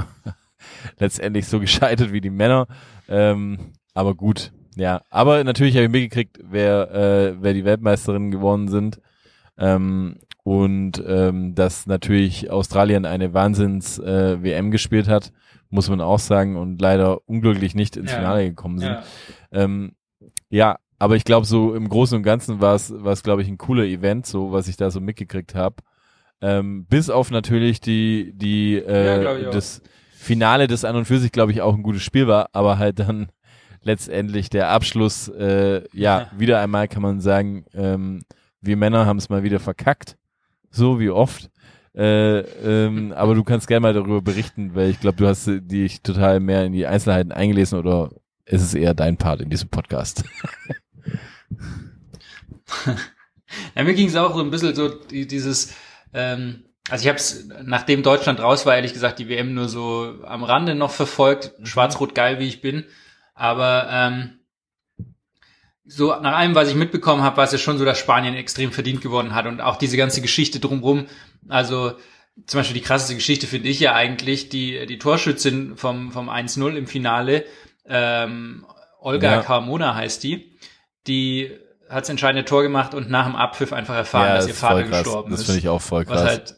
S1: letztendlich so gescheitert wie die Männer. Ähm, aber gut, ja. Aber natürlich habe ich mitgekriegt, wer, äh, wer die Weltmeisterinnen geworden sind. Ähm, und ähm, dass natürlich Australien eine Wahnsinns äh, WM gespielt hat, muss man auch sagen, und leider unglücklich nicht ins
S6: Ja.
S1: Finale gekommen sind.
S6: Ja.
S1: Ähm, ja, aber ich glaube, so im Großen und Ganzen war es, war es, glaube ich, ein cooler Event, so was ich da so mitgekriegt habe. Ähm, bis auf natürlich die, die
S6: Ja,
S1: äh,
S6: auch.
S1: das Finale, das an und für sich, glaube ich, auch ein gutes Spiel war, aber halt dann letztendlich der Abschluss, äh, ja, wieder einmal kann man sagen, ähm, wir Männer haben es mal wieder verkackt, so wie oft. Äh, ähm, aber du kannst gerne mal darüber berichten, weil ich glaube, du hast dich total mehr in die Einzelheiten eingelesen oder ist es eher dein Part in diesem Podcast?
S6: Ja, mir ging es auch so ein bisschen so die, dieses, ähm, also ich habe es, nachdem Deutschland raus war, ehrlich gesagt, die WM nur so am Rande noch verfolgt, schwarz-rot geil wie ich bin, aber ähm, so nach allem, was ich mitbekommen habe, war es ja schon so, dass Spanien extrem verdient geworden hat und auch diese ganze Geschichte drumrum, also zum Beispiel die krasseste Geschichte finde ich ja eigentlich, die, die Torschützin vom, vom 1-0 im Finale, ähm, Olga
S1: Ja.
S6: Carmona heißt die, die hat das entscheidende Tor gemacht und nach dem Abpfiff einfach erfahren, dass ihr Vater gestorben
S1: Das
S6: ist.
S1: finde ich auch voll
S6: was
S1: krass.
S6: halt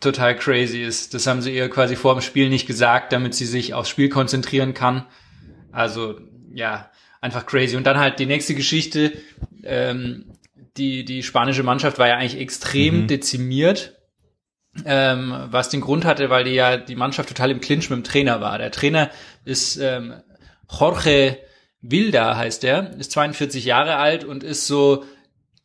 S6: total crazy ist. Das haben sie ihr quasi vor dem Spiel nicht gesagt, damit sie sich aufs Spiel konzentrieren kann. Also ja, einfach crazy. Und dann halt die nächste Geschichte. Ähm, die, die spanische Mannschaft war ja eigentlich extrem
S1: Mhm.
S6: dezimiert. Ähm, was den Grund hatte, weil die ja die Mannschaft total im Clinch mit dem Trainer war. Der Trainer ist ähm, Jorge Wilda heißt er, ist 42 Jahre alt und ist so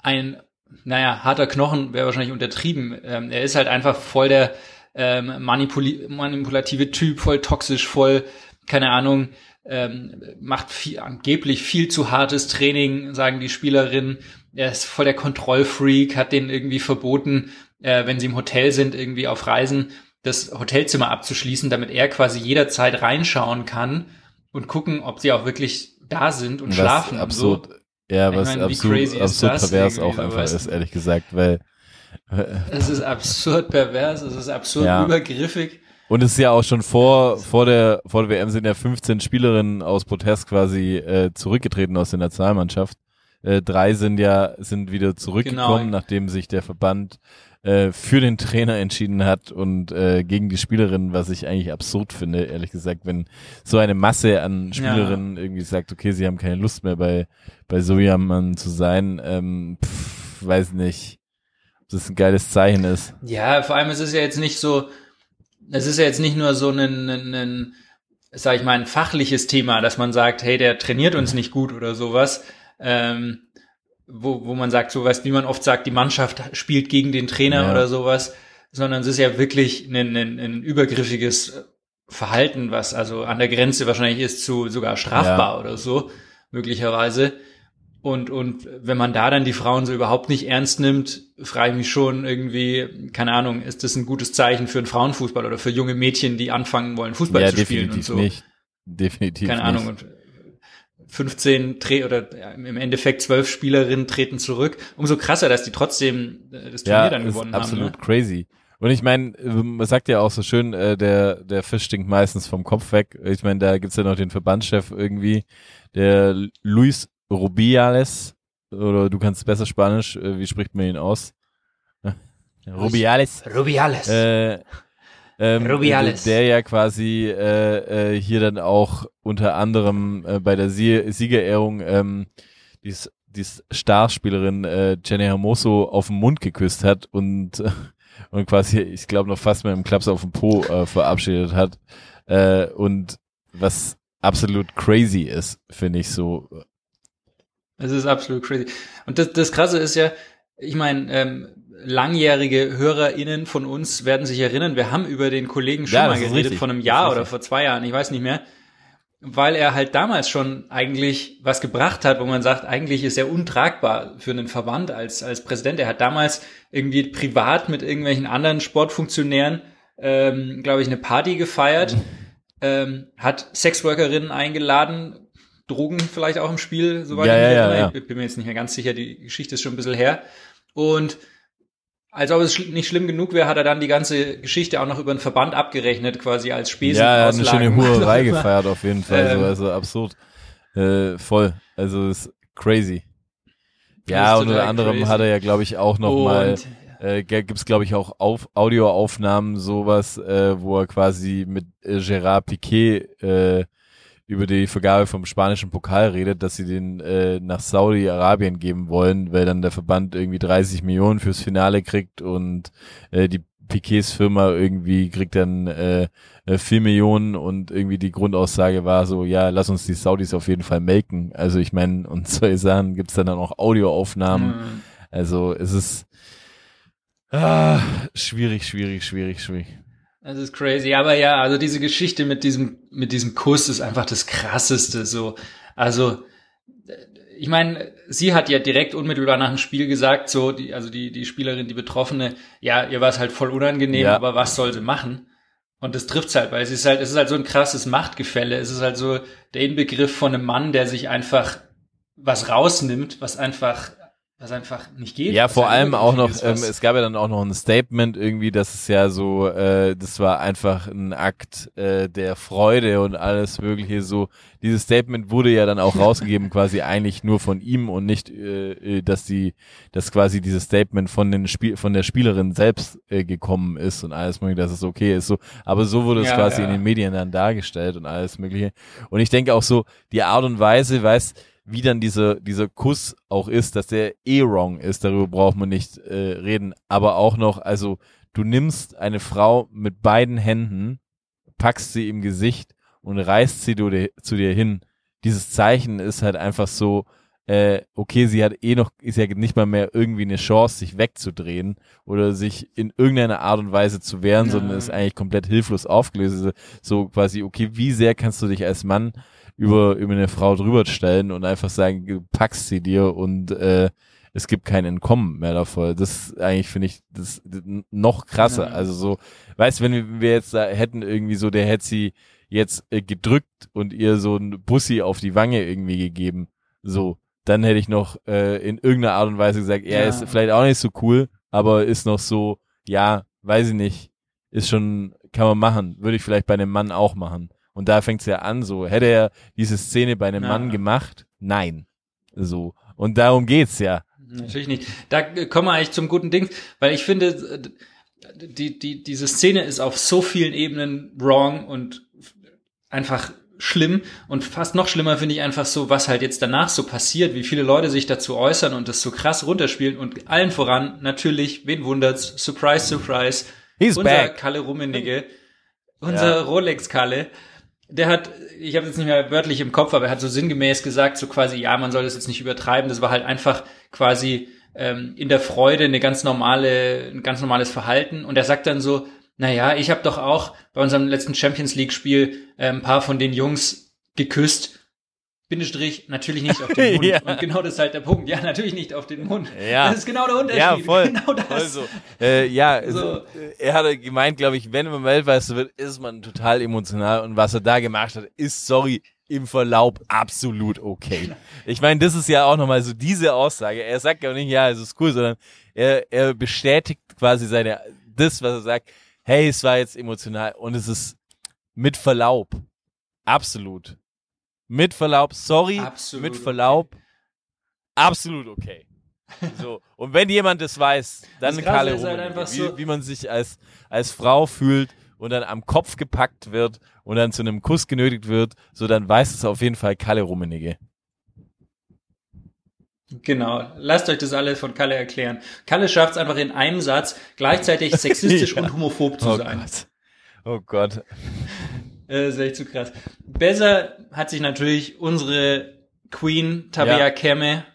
S6: ein, naja, harter Knochen wäre wahrscheinlich untertrieben. Ähm, er ist halt einfach voll der ähm, manipulative Typ, voll toxisch, voll, keine Ahnung, ähm, macht viel, angeblich viel zu hartes Training, sagen die Spielerinnen. Er ist voll der Kontrollfreak, hat denen irgendwie verboten, äh, wenn sie im Hotel sind, irgendwie auf Reisen, das Hotelzimmer abzuschließen, damit er quasi jederzeit reinschauen kann und gucken, ob sie auch wirklich da sind und
S1: was
S6: schlafen.
S1: absurd,
S6: Und so.
S1: ja,
S6: Ich
S1: was
S6: meine,
S1: absurd, absurd pervers auch einfach ist, ehrlich gesagt, weil
S6: Es ist absurd pervers, es ist absurd
S1: Ja.
S6: übergriffig.
S1: Und es ist ja auch schon vor, vor der, vor der WM sind ja 15 Spielerinnen aus Protest quasi äh, zurückgetreten aus der Nationalmannschaft. Äh, drei sind ja, sind wieder zurückgekommen,
S6: Genau.
S1: nachdem sich der Verband äh, für den Trainer entschieden hat und äh, gegen die Spielerinnen, was ich eigentlich absurd finde, ehrlich gesagt, wenn so eine Masse an Spielerinnen irgendwie sagt, okay, sie haben keine Lust mehr bei, bei so jemandem zu sein, ähm, pff, weiß nicht, ob das ein geiles Zeichen ist.
S6: Ja, vor allem es ist ja jetzt nicht so, es ist ja jetzt nicht nur so ein, ein, ein sag ich mal, ein fachliches Thema, dass man sagt, hey, der trainiert uns nicht gut oder sowas, ähm, wo, wo man sagt, sowas, wie man oft sagt, die Mannschaft spielt gegen den Trainer
S1: Ja.
S6: oder sowas, sondern es ist ja wirklich ein, ein, ein übergriffiges Verhalten, was also an der Grenze wahrscheinlich ist zu sogar strafbar
S1: Ja.
S6: oder so, möglicherweise. Und, und wenn man da dann die Frauen so überhaupt nicht ernst nimmt, frage ich mich schon irgendwie, keine Ahnung, ist das ein gutes Zeichen für den Frauenfußball oder für junge Mädchen, die anfangen wollen, Fußball
S1: ja,
S6: zu spielen und
S1: definitiv
S6: so.
S1: nicht. Definitiv
S6: Keine
S1: nicht.
S6: Ahnung. Und 15 Dreh oder im Endeffekt zwölf Spielerinnen treten zurück. Umso krasser, dass die trotzdem äh, das Turnier
S1: ja,
S6: dann gewonnen
S1: absolut
S6: haben. Ne?
S1: crazy. Und ich meine, man sagt ja auch so schön, äh, der, der Fisch stinkt meistens vom Kopf weg. Ich meine, da gibt's ja noch den Verbandschef irgendwie, der Luis Rubiales, oder du kannst besser Spanisch, äh, wie spricht man ihn aus? Rubiales.
S6: Rubiales.
S1: Äh, ähm,
S6: Rubiales.
S1: Der ja quasi äh, äh, hier dann auch unter anderem äh, bei der Sie Siegerehrung ähm, dies, dies Starspielerin äh, Jenny Hermoso auf den Mund geküsst hat und äh, und quasi, ich glaube, noch fast mit einem Klaps auf den Po äh, verabschiedet hat. Äh, und was absolut crazy ist, finde ich so.
S6: Es ist absolut crazy. Und das, das Krasse ist ja, ich meine, ähm, langjährige HörerInnen von uns werden sich erinnern, wir haben über den Kollegen schon
S1: Ja,
S6: mal geredet,
S1: richtig.
S6: von einem Jahr oder vor zwei Jahren, ich weiß nicht mehr, weil er halt damals schon eigentlich was gebracht hat, wo man sagt, eigentlich ist er untragbar für einen Verband als, als Präsident. Er hat damals irgendwie privat mit irgendwelchen anderen Sportfunktionären, ähm, glaube ich, eine Party gefeiert, ähm, hat Sexworkerinnen eingeladen, Drogen vielleicht auch im Spiel, soweit
S1: Ja,
S6: ich mich
S1: ja, ja, ja.
S6: Ich bin mir jetzt nicht mehr ganz sicher, die Geschichte ist schon ein bisschen her. Und als ob es nicht schlimm genug wäre, hat er dann die ganze Geschichte auch noch über den Verband abgerechnet, quasi als Spesen.
S1: Ja, er hat eine schöne Hurerei
S6: gefeiert.
S1: auf jeden Fall.
S6: Ähm.
S1: so, also absurd. Äh, voll. Also ist crazy. Ja, und unter anderem
S6: crazy.
S1: hat er ja, glaube ich, auch noch mal
S6: Und
S1: äh, ge- gibt's glaube ich auch auf Audioaufnahmen sowas, äh, wo er quasi mit äh, Gerard Piquet äh, über die Vergabe vom spanischen Pokal redet, dass sie den äh, nach Saudi-Arabien geben wollen, weil dann der Verband irgendwie 30 Millionen fürs Finale kriegt und äh, die Piquets Firma irgendwie kriegt dann äh, äh, 4 Millionen und irgendwie die Grundaussage war so, ja, lass uns die Saudis auf jeden Fall melken. Also ich meine, und solche Sachen gibt's dann auch Audioaufnahmen.
S6: Mhm.
S1: Also es ist Ah, schwierig, schwierig, schwierig, schwierig.
S6: Das ist crazy. Aber ja, also diese Geschichte mit diesem, mit diesem Kuss ist einfach das krasseste, so. Also, ich meine, sie hat ja direkt unmittelbar nach dem Spiel gesagt, so, die, also die, die Spielerin, die Betroffene, ja, ihr war es halt voll unangenehm,
S1: Ja.
S6: aber was soll sie machen? Und das trifft's halt, weil es ist halt, es ist halt so ein krasses Machtgefälle. Es ist halt so der Inbegriff von einem Mann, der sich einfach was rausnimmt, was einfach, was einfach nicht geht.
S1: Ja, vor allem auch noch, ähm, es gab ja dann auch noch ein Statement irgendwie, dass es ja so, äh, das war einfach ein Akt äh, der Freude und alles mögliche so. Dieses Statement wurde ja dann auch rausgegeben, quasi eigentlich nur von ihm und nicht, äh, äh, dass die, dass quasi dieses Statement von den Spiel, von der Spielerin selbst äh, gekommen ist und alles mögliche, dass es okay ist. So, aber so wurde es
S6: Ja,
S1: quasi
S6: ja.
S1: in den Medien dann dargestellt und alles mögliche. Und ich denke auch so, die Art und Weise, weiß, wie dann dieser, dieser Kuss auch ist, dass der eh wrong ist, darüber braucht man nicht äh, reden. Aber auch noch, also du nimmst eine Frau mit beiden Händen, packst sie im Gesicht und reißt sie du zu dir hin. Dieses Zeichen ist halt einfach so, äh, okay, sie hat eh noch, ist ja nicht mal mehr irgendwie eine Chance, sich wegzudrehen oder sich in irgendeiner Art und Weise zu wehren,
S6: Ja.
S1: sondern ist eigentlich komplett hilflos aufgelöst. So quasi, okay, wie sehr kannst du dich als Mann über, über eine Frau drüber stellen und einfach sagen, du packst sie dir und äh, es gibt kein Entkommen mehr davon. Das eigentlich finde ich das, noch krasser.
S6: Ja.
S1: Also so, weißt, wenn wir, wir jetzt da hätten irgendwie so, der hätte sie jetzt äh, gedrückt und ihr so ein Bussi auf die Wange irgendwie gegeben, so, dann hätte ich noch äh, in irgendeiner Art und Weise gesagt, er
S6: Ja.
S1: ist vielleicht auch nicht so cool, aber ist noch so, ja, weiß ich nicht, ist schon, kann man machen, würde ich vielleicht bei einem Mann auch machen. Und da fängt's ja an, so, hätte er diese Szene bei einem
S6: Ja.
S1: Mann gemacht? Nein. So. Und darum geht's ja.
S6: Natürlich nicht. Da kommen wir eigentlich zum guten Ding, weil ich finde, die, die, diese Szene ist auf so vielen Ebenen wrong und einfach schlimm und fast noch schlimmer finde ich einfach so, was halt jetzt danach so passiert, wie viele Leute sich dazu äußern und das so krass runterspielen und allen voran natürlich, wen wundert's, surprise, surprise,
S1: He's
S6: unser
S1: back.
S6: Kalle Rummenigge, unser Rolex-Kalle, der hat, ich habe jetzt nicht mehr wörtlich im Kopf, aber er hat so sinngemäß gesagt, so quasi, ja, man soll das jetzt nicht übertreiben. Das war halt einfach quasi ähm, in der Freude eine ganz normale, ein ganz normales Verhalten. Und er sagt dann so, naja, ich habe doch auch bei unserem letzten Champions League-Spiel äh, ein paar von den Jungs geküsst. Bindestrich, natürlich nicht auf den Mund.
S1: Ja.
S6: Und genau das ist halt der Punkt. Ja, natürlich nicht auf den Mund.
S1: Ja.
S6: Das ist genau der Unterschied.
S1: Ja, voll.
S6: Genau das.
S1: voll so. Äh, ja,
S6: So.
S1: er hatte gemeint, glaube ich, wenn man Weltmeister wird, ist man total emotional und was er da gemacht hat, ist, sorry, im Verlaub absolut okay. Ich meine, das ist ja auch nochmal so diese Aussage. Er sagt ja nicht, ja, es ist cool, sondern er, er bestätigt quasi seine, das, was er sagt, hey, es war jetzt emotional und es ist mit Verlaub. Absolut. Mit Verlaub, sorry,
S6: Absolut
S1: mit
S6: okay.
S1: Verlaub, absolut okay. So. Und wenn jemand das weiß, dann
S6: Das
S1: Kalle
S6: ist halt
S1: Rummenigge,
S6: einfach
S1: wie,
S6: so-
S1: wie man sich als, als Frau fühlt und dann am Kopf gepackt wird und dann zu einem Kuss genötigt wird, so dann weiß es auf jeden Fall Kalle Rummenigge.
S6: Genau. Lasst euch das alle von Kalle erklären. Kalle schafft es einfach in einem Satz, gleichzeitig sexistisch
S1: Ja.
S6: und homophob zu
S1: oh
S6: sein.
S1: Gott. Oh Gott.
S6: Äh, Das ist echt zu krass. Besser hat sich natürlich unsere Queen Tabea
S1: Ja.
S6: Kemme,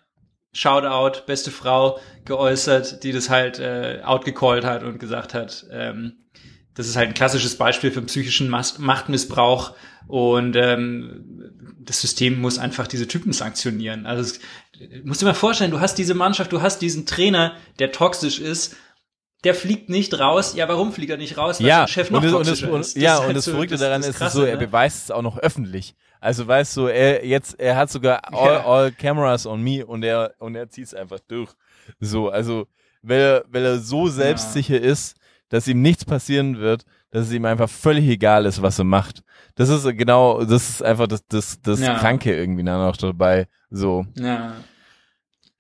S6: Shoutout, beste Frau, geäußert, die das halt äh, outgecallt hat und gesagt hat, ähm, das ist halt ein klassisches Beispiel für psychischen Machtmissbrauch und ähm, das System muss einfach diese Typen sanktionieren. Also es, musst dir mal vorstellen, du hast diese Mannschaft, du hast diesen Trainer, der toxisch ist, der fliegt nicht raus. Ja, warum fliegt er nicht raus? Weil
S1: Ja,
S6: Chef noch
S1: und das, und das, und,
S6: ist. Das
S1: ja,
S6: ist
S1: und
S6: halt
S1: das
S6: so-
S1: Verrückte
S6: das-
S1: daran
S6: das
S1: ist, es
S6: Krasse,
S1: so, er
S6: ne?
S1: beweist es auch noch öffentlich. Also weißt du, er jetzt, er hat sogar all,
S6: Ja.
S1: all cameras on me und er und er zieht es einfach durch. So, also weil er, weil er so selbstsicher ist, dass ihm nichts passieren wird, dass es ihm einfach völlig egal ist, was er macht. Das ist genau, das ist einfach das, das, das
S6: Ja.
S1: Kranke irgendwie dann auch dabei. So,
S6: Ja,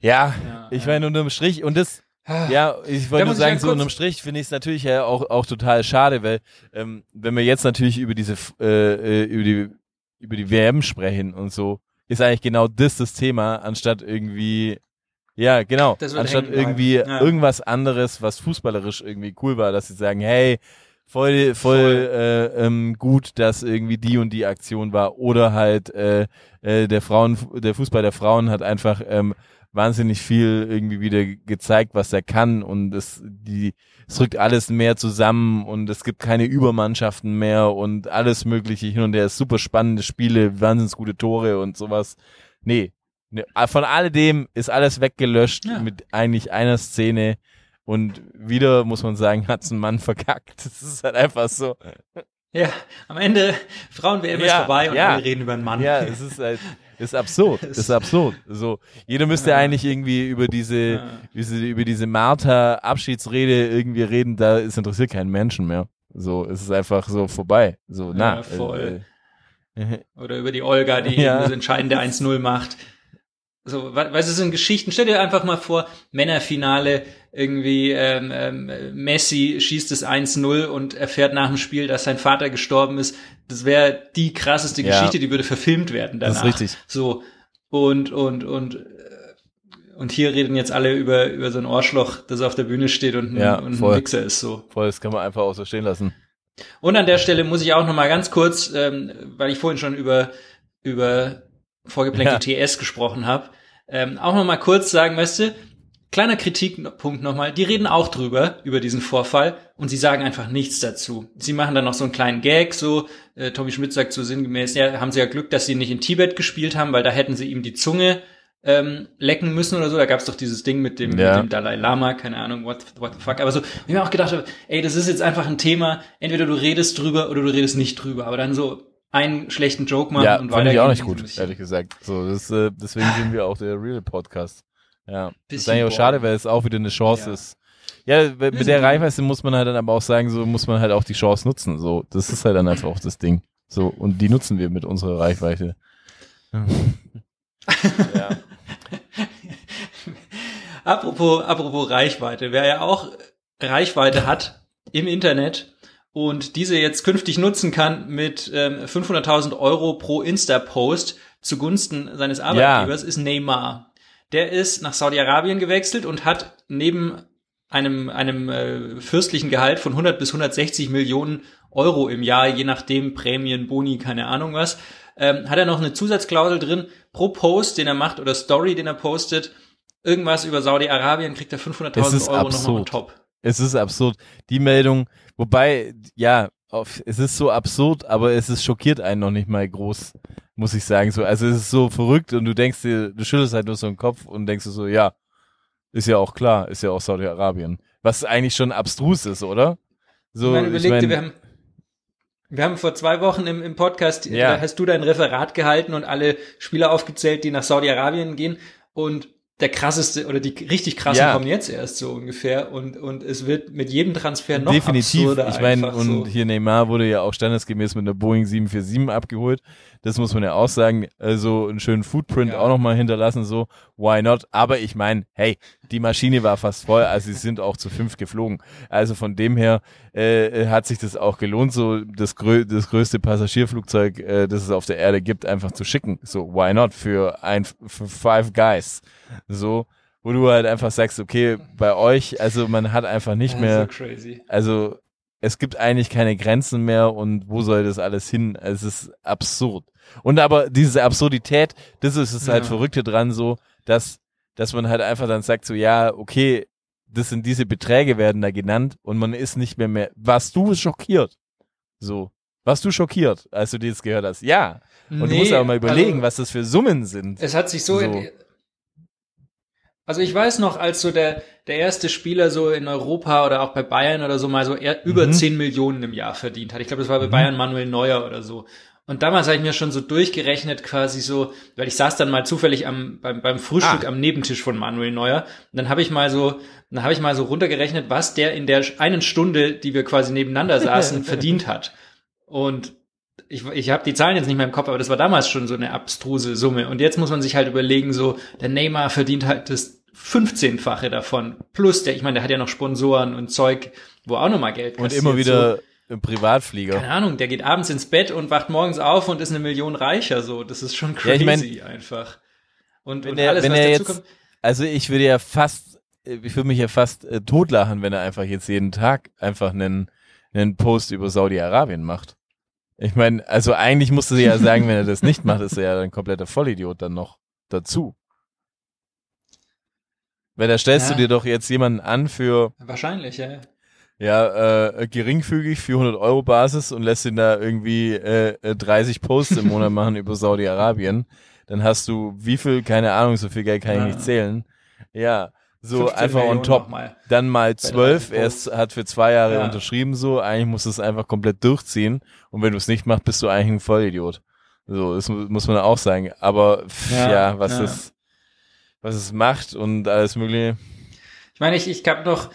S1: ja,
S6: ja,
S1: ich
S6: ja.
S1: meine unterm Strich und das, ja, ich wollte nur sagen, so unterm Strich finde ich es natürlich ja auch, auch total schade, weil ähm, wenn wir jetzt natürlich über diese äh, äh, über die über die WM sprechen und so, ist eigentlich genau das das Thema, anstatt irgendwie ja, genau, anstatt irgendwie
S6: Ja.
S1: irgendwas anderes, was fußballerisch irgendwie cool war, dass sie sagen, hey, voll, voll,
S6: Voll.
S1: Äh, ähm, gut, dass irgendwie die und die Aktion war oder halt äh, äh, der Frauen, der Fußball der Frauen hat einfach ähm, wahnsinnig viel irgendwie wieder gezeigt, was er kann und es, die, es rückt alles mehr zusammen und es gibt keine Übermannschaften mehr und alles mögliche hin und her. Super spannende Spiele, wahnsinnig gute Tore und sowas. Nee, nee von alledem ist alles weggelöscht
S6: Ja.
S1: mit eigentlich einer Szene und wieder muss man sagen, hat's ein Mann verkackt. Das ist halt einfach so.
S6: Ja, am Ende, Frauen-WM ist
S1: Ja,
S6: vorbei und
S1: ja.
S6: alle reden über einen Mann.
S1: Ja, es ist halt, ist absurd. Ist absurd. So, jeder müsste eigentlich irgendwie über diese, über diese Martha Abschiedsrede irgendwie reden. Da es interessiert keinen Menschen mehr. So, es ist einfach so vorbei. So, na,
S6: Ja, voll.
S1: Äh,
S6: Oder über die Olga, die
S1: Ja.
S6: das entscheidende 1-0 macht. So, we- weißt du, es sind Geschichten. Stell dir einfach mal vor, Männerfinale, irgendwie ähm, ähm, Messi schießt es 1-0 und erfährt nach dem Spiel, dass sein Vater gestorben ist. Das wäre die krasseste
S1: Ja.
S6: Geschichte, die würde verfilmt werden danach.
S1: Das ist richtig.
S6: So und und und äh, und hier reden jetzt alle über über so ein Ohrschloch, das auf der Bühne steht und ein,
S1: Ja,
S6: und ein. Wichser ist so.
S1: voll, das kann man einfach auch so stehen lassen.
S6: Und an der Stelle muss ich auch noch mal ganz kurz, ähm, weil ich vorhin schon über über vorgeplänkel TS gesprochen habe, ähm, auch noch mal kurz sagen, weißt du, kleiner Kritikpunkt noch mal, die reden auch drüber über diesen Vorfall und sie sagen einfach nichts dazu. Sie machen dann noch so einen kleinen Gag, so äh, Tommy Schmidt sagt so sinngemäß, ja, haben sie ja Glück, dass sie nicht in Tibet gespielt haben, weil da hätten sie ihm die Zunge ähm, lecken müssen oder so. Da gab's doch dieses Ding mit dem,
S1: Ja.
S6: mit dem Dalai Lama, keine Ahnung, what, what the fuck. Aber so, ich mir auch gedacht habe, ey, das ist jetzt einfach ein Thema, entweder du redest drüber oder du redest nicht drüber. Aber dann so einen schlechten Joke machen
S1: ja,
S6: und
S1: fand
S6: weiter.
S1: ich auch nicht gut, ehrlich gesagt. So, das, äh, deswegen sind wir auch der Real Podcast. Ja, das ist
S6: Bisschen
S1: eigentlich auch schade, weil es auch wieder eine Chance
S6: Ja.
S1: ist. Ja, mit
S6: Bisschen
S1: der. Reichweite muss man halt dann aber auch sagen, so muss man halt auch die Chance nutzen. So, das ist halt dann einfach auch das Ding. So, und die nutzen wir mit unserer Reichweite. ja.
S6: Apropos, apropos Reichweite, wer ja auch Reichweite hat im Internet und diese jetzt künftig nutzen kann mit ähm, 500.000 Euro pro Insta-Post zugunsten seines Arbeitgebers, ist Neymar. Der ist nach Saudi-Arabien gewechselt und hat neben einem, einem äh, fürstlichen Gehalt von 100 bis 160 Millionen Euro im Jahr, je nachdem Prämien, Boni, keine Ahnung was, ähm, hat er noch eine Zusatzklausel drin, pro Post, den er macht oder Story, den er postet, irgendwas über Saudi-Arabien, kriegt er
S1: Es
S6: 500.000
S1: ist
S6: Euro nochmal on top.
S1: Es ist absurd. Die Meldung, wobei, ja, auf, es ist so absurd, aber es ist schockiert einen noch nicht mal groß, muss ich sagen. So, also es ist so verrückt und du denkst dir, du schüttelst halt nur so den Kopf und denkst dir so, ja, ist ja auch klar, ist ja auch Saudi-Arabien. Was eigentlich schon abstrus ist, oder? So,
S6: ich meine, überleg
S1: mein-
S6: dir, wir haben, wir haben vor zwei Wochen im, im Podcast,
S1: Ja.
S6: da hast du dein Referat gehalten und alle Spieler aufgezählt, die nach Saudi-Arabien gehen und der krasseste oder die richtig krassen
S1: Ja.
S6: kommen jetzt erst so ungefähr und, und es wird mit jedem Transfer noch
S1: Definitiv.
S6: absurder
S1: Ich meine, und
S6: so.
S1: hier Neymar wurde ja auch standesgemäß mit einer Boeing 747 abgeholt. Das muss man ja auch sagen. Also einen schönen Footprint
S6: Ja.
S1: auch nochmal hinterlassen, so. Why not? Aber ich meine, hey, die Maschine war fast voll, also sie sind auch zu fünf geflogen. Also von dem her äh, hat sich das auch gelohnt, so das, grö das größte Passagierflugzeug, äh, das es auf der Erde gibt, einfach zu schicken. So, why not? Für ein, für five guys. So, wo du halt einfach sagst, okay, bei euch, also man hat einfach nicht mehr
S6: so crazy.
S1: also es gibt eigentlich keine Grenzen mehr und wo soll das alles hin? Es ist absurd. Und aber diese Absurdität, das ist es halt
S6: Ja.
S1: Verrückte dran so, dass, dass man halt einfach dann sagt so, ja, okay, das sind diese Beträge werden da genannt und man ist nicht mehr mehr, warst du schockiert? So. Warst du schockiert, als du das gehört hast? Ja. Und du
S6: Nee,
S1: musst aber mal überlegen,
S6: also-
S1: was das für Summen sind.
S6: Es hat sich so,
S1: So.
S6: also ich weiß noch, als so der, der erste Spieler so in Europa oder auch bei Bayern oder so mal so über
S1: Mhm.
S6: 10 Millionen im Jahr verdient hat. Ich glaube, das war bei Bayern Manuel Neuer oder so. Und damals habe ich mir schon so durchgerechnet, quasi so, weil ich saß dann mal zufällig am, beim, beim Frühstück
S1: Ah.
S6: am Nebentisch von Manuel Neuer. Und dann habe ich mal so, dann habe ich mal so runtergerechnet, was der in der einen Stunde, die wir quasi nebeneinander saßen, verdient hat. Und ich, ich habe die Zahlen jetzt nicht mehr im Kopf, aber das war damals schon so eine abstruse Summe. Und jetzt muss man sich halt überlegen, so, der Neymar verdient halt das 15-fache davon. Plus, der, ich meine, der hat ja noch Sponsoren und Zeug, wo auch nochmal Geld
S1: Und
S6: kassiert,
S1: immer
S6: So.
S1: Im Privatflieger.
S6: Keine Ahnung, der geht abends ins Bett und wacht morgens auf und ist eine Million reicher, so. Das ist schon
S1: Ja,
S6: crazy
S1: ich mein,
S6: einfach. Und,
S1: wenn
S6: und
S1: er,
S6: alles,
S1: wenn
S6: was
S1: er
S6: dazu
S1: jetzt,
S6: kommt.
S1: also ich würde ja fast, äh, ich würde mich ja fast äh, totlachen, wenn er einfach jetzt jeden Tag einfach einen, einen Post über Saudi-Arabien macht. Ich meine, also eigentlich musste sie ja sagen, wenn er das nicht macht, ist er ja ein kompletter Vollidiot dann noch dazu. Weil da stellst
S6: Ja.
S1: du dir doch jetzt jemanden an für
S6: Wahrscheinlich, ja.
S1: Ja äh, geringfügig 400 Euro Basis und lässt ihn da irgendwie äh, äh, 30 Posts im Monat machen über Saudi-Arabien. Dann hast du wie viel, keine Ahnung, so viel Geld kann ich
S6: Ja.
S1: nicht zählen. Ja, so
S6: 15
S1: einfach on
S6: Millionen
S1: top.
S6: nochmal.
S1: Dann mal zwölf,
S6: 30
S1: er ist, hat für zwei Jahre
S6: Ja.
S1: unterschrieben so, eigentlich musst du es einfach komplett durchziehen und wenn du es nicht machst, bist du eigentlich ein Vollidiot. So, das mu- muss man auch sagen. Aber pff, ja,
S6: Ja,
S1: was
S6: ja.
S1: es was es macht und alles mögliche.
S6: Ich meine, ich, ich kann noch,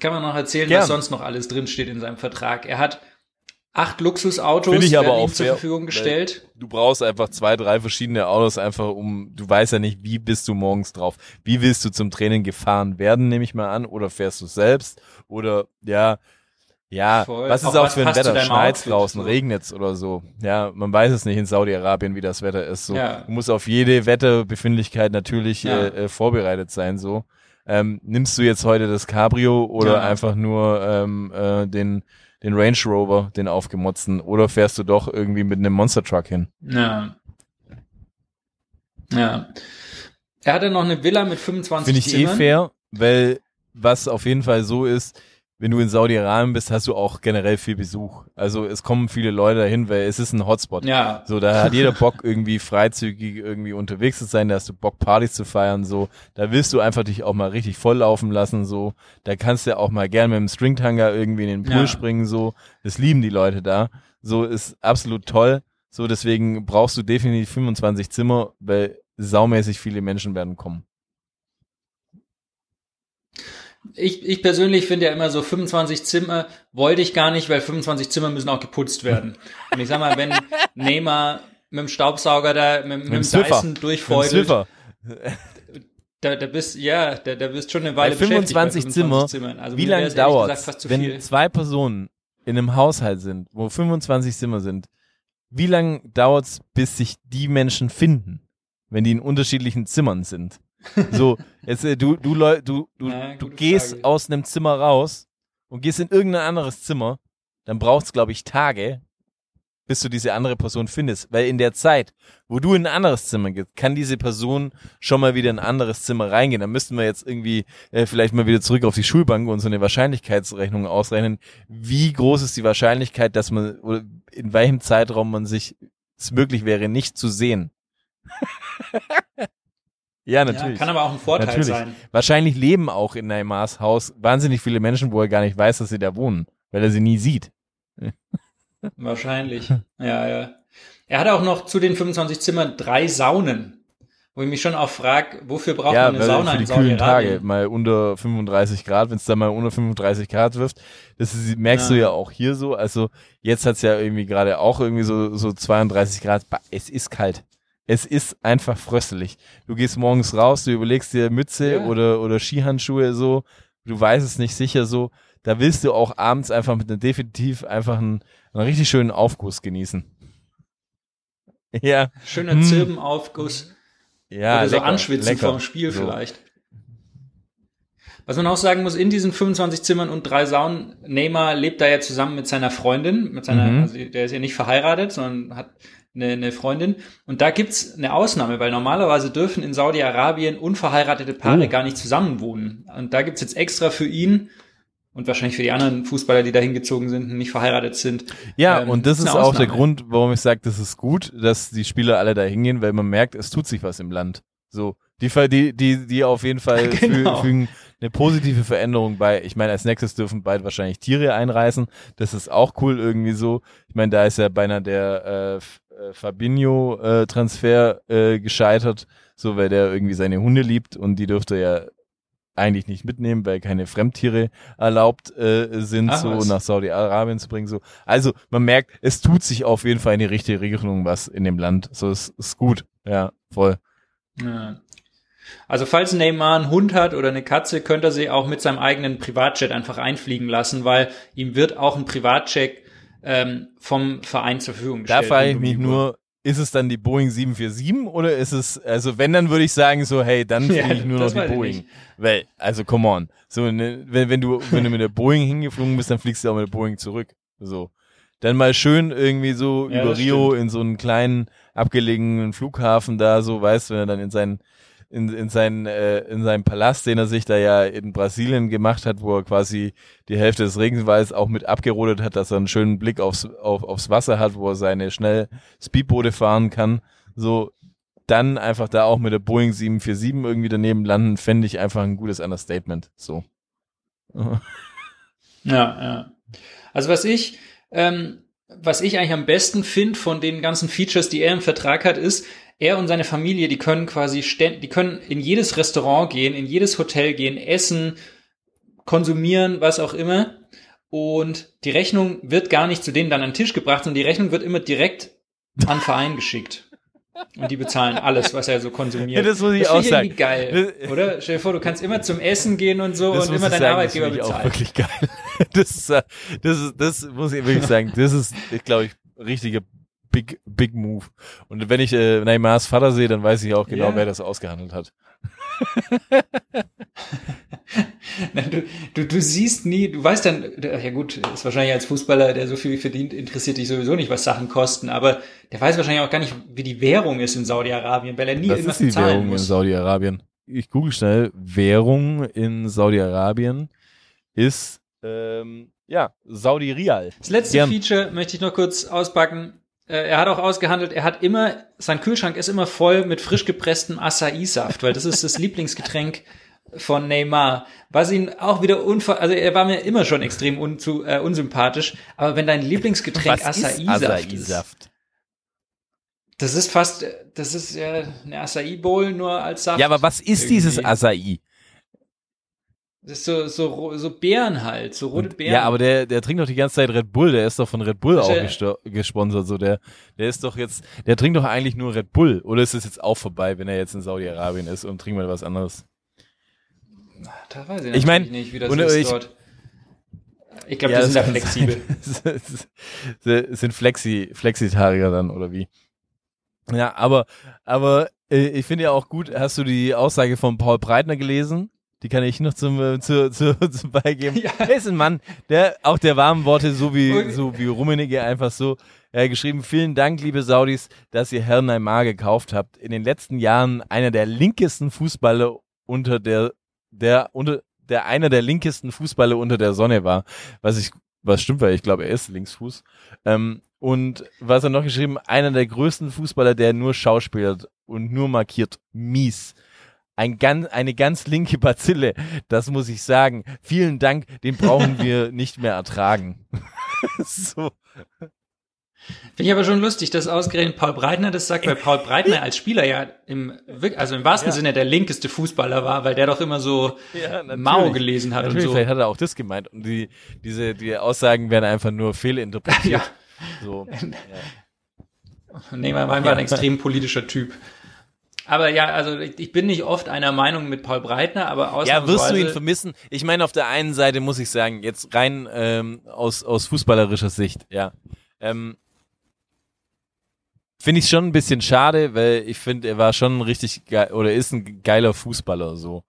S6: kann man noch erzählen,
S1: Gern.
S6: was sonst noch alles drinsteht in seinem Vertrag. Er hat acht Luxusautos
S1: Finde ich aber auch
S6: zur
S1: fair,
S6: Verfügung gestellt.
S1: Du brauchst einfach zwei, drei verschiedene Autos einfach um, du weißt ja nicht, wie bist du morgens drauf. Wie willst du zum Training gefahren werden, nehme ich mal an, oder fährst du selbst oder ja, ja,
S6: Voll.
S1: was ist
S6: Auch
S1: auch,
S6: was
S1: für ein Wetter?
S6: Outfit,
S1: draußen, regnet's oder so. Ja, man weiß es nicht in Saudi-Arabien, wie das Wetter ist. So,
S6: Ja.
S1: du musst auf jede Wetterbefindlichkeit natürlich
S6: Ja.
S1: äh, äh, vorbereitet sein. So, ähm, nimmst du jetzt heute das Cabrio oder
S6: Ja.
S1: einfach nur ähm, äh, den den Range Rover, den aufgemotzten, oder fährst du doch irgendwie mit einem Monster Truck hin?
S6: Ja. Ja. Er hatte noch eine Villa mit 25
S1: Finde ich eh
S6: Zimmern.
S1: fair, weil was auf jeden Fall so ist, wenn du in Saudi-Arabien bist, hast du auch generell viel Besuch. Also es kommen viele Leute dahin, weil es ist ein Hotspot.
S6: Ja.
S1: So, da hat jeder Bock irgendwie freizügig irgendwie unterwegs zu sein, da hast du Bock Partys zu feiern, so. Da willst du einfach dich auch mal richtig volllaufen lassen, so. Da kannst du auch mal gern mit dem Stringtanger irgendwie in den Pool
S6: Ja.
S1: springen, so. Das lieben die Leute da. So ist absolut toll. So, deswegen brauchst du definitiv 25 Zimmer, weil saumäßig viele Menschen werden kommen.
S6: Ich, ich persönlich finde ja immer so 25 Zimmer wollte ich gar nicht, weil 25 Zimmer müssen auch geputzt werden. Und ich sag mal, wenn Neymar mit dem Staubsauger da, mit, mit dem
S1: Swiffer.
S6: Dyson
S1: Mit
S6: durchfeudelt, da, da bist, ja, da, da bist schon eine
S1: Bei
S6: Weile beschäftigt
S1: 25 Zimmer,
S6: Zimmern. Also
S1: Wie lange dauert wenn
S6: viel.
S1: zwei Personen in einem Haushalt sind, wo 25 Zimmer sind? Wie lange dauert's, bis sich die Menschen finden, wenn die in unterschiedlichen Zimmern sind? So, jetzt äh, du du du du,
S6: Ja,
S1: du gehst
S6: Frage.
S1: aus einem Zimmer raus und gehst in irgendein anderes Zimmer, dann braucht's glaube ich Tage, bis du diese andere Person findest, weil in der Zeit, wo du in ein anderes Zimmer gehst, kann diese Person schon mal wieder in ein anderes Zimmer reingehen. Dann müssten wir jetzt irgendwie äh, vielleicht mal wieder zurück auf die Schulbank und so eine Wahrscheinlichkeitsrechnung ausrechnen. Wie groß ist die Wahrscheinlichkeit, dass man oder in welchem Zeitraum man sich es möglich wäre, nicht zu sehen? ja,
S6: ja,
S1: natürlich.
S6: kann aber auch ein Vorteil
S1: Natürlich.
S6: sein.
S1: Wahrscheinlich leben auch in Neymars Haus wahnsinnig viele Menschen, wo er gar nicht weiß, dass sie da wohnen, weil er sie nie sieht.
S6: Wahrscheinlich. ja, ja. Er hat auch noch zu den 25 Zimmern drei Saunen. Wo ich mich schon auch frage, wofür braucht
S1: ja,
S6: man eine Sauna
S1: für
S6: in
S1: die kühlen Tage, mal unter 35 Grad, wenn es da mal unter 35 Grad wirft, das ist, merkst du
S6: Ja.
S1: ja auch hier so. Also jetzt hat's ja irgendwie gerade auch irgendwie so, so 32 Grad. Es ist kalt. Es ist einfach fröstelig. Du gehst morgens raus, du überlegst dir Mütze
S6: Ja.
S1: oder, oder Skihandschuhe so, du weißt es nicht sicher so. Da willst du auch abends einfach mit einem definitiv einfach einen, einen richtig schönen Aufguss genießen. Ja,
S6: Schöner
S1: Hm.
S6: Zirbenaufguss.
S1: ja.
S6: oder so
S1: lecker,
S6: anschwitzen
S1: lecker.
S6: vorm Spiel
S1: So.
S6: vielleicht. Was man auch sagen muss, in diesen 25 Zimmern und drei Saunen, Neymar lebt da ja zusammen mit seiner Freundin, mit seiner,
S1: Mhm.
S6: also der ist ja nicht verheiratet, sondern hat eine, eine Freundin. Und da gibt's eine Ausnahme, weil normalerweise dürfen in Saudi-Arabien unverheiratete Paare
S1: Oh.
S6: gar nicht zusammenwohnen. Und da gibt's jetzt extra für ihn und wahrscheinlich für die anderen Fußballer, die da hingezogen sind und nicht verheiratet sind.
S1: Ja,
S6: ähm,
S1: und das ist
S6: eine
S1: auch der. Grund, warum ich sage, das ist gut, dass die Spieler alle da hingehen, weil man merkt, es tut sich was im Land. So, die, die, die, die auf jeden Fall fü-
S6: Genau.
S1: fügen eine positive Veränderung bei. Ich meine, als nächstes dürfen bald wahrscheinlich Tiere einreisen. Das ist auch cool irgendwie so. Ich meine, da ist ja beinahe der äh, F- äh, Fabinho-Transfer äh, gescheitert, so weil der irgendwie seine Hunde liebt und die dürfte ja eigentlich nicht mitnehmen, weil keine Fremdtiere erlaubt äh, sind,
S6: Ach,
S1: so
S6: was.
S1: nach Saudi-Arabien zu bringen. So. Also man merkt, es tut sich auf jeden Fall in die richtige Richtung was in dem Land. So ist, ist gut. Ja, voll.
S6: Ja. Also falls Neymar einen Hund hat oder eine Katze, könnte er sie auch mit seinem eigenen Privatjet einfach einfliegen lassen, weil ihm wird auch ein Privatjet ähm, vom Verein zur Verfügung
S1: Da
S6: gestellt.
S1: frage ich mich nur, ist es dann die Boeing 747 oder ist es, also wenn, dann würde ich sagen so, hey, dann fliege
S6: Ja,
S1: ich nur noch die Boeing. Weil, also come on. So, ne, wenn, wenn du, wenn du mit der Boeing hingeflogen bist, dann fliegst du auch mit der Boeing zurück. So. Dann mal schön irgendwie so
S6: Ja,
S1: über Rio
S6: stimmt.
S1: in so einen kleinen abgelegenen Flughafen da, so, weißt du, wenn er dann in sein in, in, seinen, äh, in seinem Palast, den er sich da ja in Brasilien gemacht hat, wo er quasi die Hälfte des Regenwalds auch mit abgerodet hat, dass er einen schönen Blick aufs, auf, aufs Wasser hat, wo er seine schnell Speedboote fahren kann. So, dann einfach da auch mit der Boeing 747 irgendwie daneben landen, fände ich einfach ein gutes Understatement. So.
S6: Ja, ja. Also was ich, ähm, was ich eigentlich am besten finde von den ganzen Features, die er im Vertrag hat, ist, er und seine Familie, die können quasi die können in jedes Restaurant gehen, in jedes Hotel gehen, essen, konsumieren, was auch immer. Und die Rechnung wird gar nicht zu denen dann an den Tisch gebracht, sondern die Rechnung wird immer direkt an den Verein geschickt. Und die bezahlen alles, was er so konsumiert.
S1: Ja, das muss ich
S6: das
S1: auch sagen.
S6: irgendwie geil, oder? Stell dir vor, du kannst immer zum Essen gehen und so
S1: Das
S6: und immer
S1: ich
S6: dein
S1: sagen,
S6: Arbeitgeber
S1: das finde ich auch
S6: bezahlt.
S1: wirklich geil. Das ist, äh, das ist, das muss ich wirklich sagen. Das ist, ich glaube ich, richtiger Big, Big Move. Und wenn ich äh, Neymars Vater sehe, dann weiß ich auch genau,
S6: Ja.
S1: wer das ausgehandelt hat.
S6: Nein, du, du, du siehst nie, du weißt dann, ja gut, ist wahrscheinlich als Fußballer, der so viel verdient, interessiert dich sowieso nicht, was Sachen kosten, aber der weiß wahrscheinlich auch gar nicht, wie die Währung ist in Saudi-Arabien, weil er nie
S1: Das
S6: irgendwas
S1: ist die
S6: bezahlen
S1: Währung in
S6: muss.
S1: Saudi-Arabien. Ich google schnell. Währung in Saudi-Arabien ist, ähm, ja, Saudi-Rial.
S6: Das letzte
S1: Gern.
S6: Feature möchte ich noch kurz auspacken. Äh, Er hat auch ausgehandelt, er hat immer, sein Kühlschrank ist immer voll mit frisch gepresstem Acai-Saft, weil das ist das Lieblingsgetränk von Neymar. Was ihn auch wieder unver, also er war mir immer schon extrem unzu, äh, unsympathisch, aber wenn dein Lieblingsgetränk Acai-Saft ist,
S1: Acai-Saft?
S6: das ist fast, das ist ja eine Acai-Bowl nur als Saft.
S1: Ja, aber was ist dieses
S6: Irgendwie.
S1: Acai?
S6: Das ist so, so, so Beeren halt, so rote Beeren.
S1: Ja, aber der, der trinkt doch die ganze Zeit Red Bull, der ist doch von Red Bull auch gesto- gesponsert, so der, der ist doch jetzt, der trinkt doch eigentlich nur Red Bull, oder ist es jetzt auch vorbei, wenn er jetzt in Saudi-Arabien ist und trinkt mal was anderes?
S6: da weiß ich,
S1: Ich mein,
S6: nicht, wie das ist
S1: ich-
S6: dort. Ich glaube,
S1: Ja,
S6: die sind da flexibel.
S1: sind Flexi, Flexitarier dann, oder wie? Ja, aber, aber äh, ich finde ja auch gut, hast du die Aussage von Paul Breitner gelesen? Die kann ich noch zum, äh, zu, zu, zum beigeben.
S6: Ja.
S1: Er ist ein Mann, der auch der warmen Worte, so wie, so wie Rummenigge einfach so. Hat geschrieben, vielen Dank, liebe Saudis, dass ihr Herrn Neymar gekauft habt. In den letzten Jahren einer der linkesten Fußballer unter der, der, unter, der einer der linkesten Fußballer unter der Sonne war. Was ich, was stimmt, weil ich glaube, er ist Linksfuß. Ähm, und was er noch geschrieben, einer der größten Fußballer, der nur schauspielert und nur markiert. Mies. Ein ganz, eine ganz linke Bazille, das muss ich sagen. Vielen Dank, den brauchen wir nicht mehr ertragen. so.
S6: Finde ich aber schon lustig, dass ausgerechnet Paul Breitner das sagt, weil Paul Breitner als Spieler ja im, also im wahrsten
S1: Ja.
S6: Sinne der linkeste Fußballer war, weil der doch immer so
S1: Ja,
S6: Mao gelesen hat und
S1: Natürlich,
S6: so.
S1: vielleicht hat er auch das gemeint. Und die, diese, die Aussagen werden einfach nur fehlinterpretiert.
S6: Ja.
S1: So.
S6: Neymar war einfach ein extrem politischer Typ. Aber ja, also ich, bin nicht oft einer Meinung mit Paul Breitner, aber
S1: Ja,
S6: ausnahmsweise...
S1: wirst du ihn vermissen? Ich meine, auf der einen Seite muss ich sagen, jetzt rein ähm, aus, aus fußballerischer Sicht, ja. Ähm, finde ich schon ein bisschen schade, weil ich finde, er war schon ein richtig geil oder ist ein geiler Fußballer so.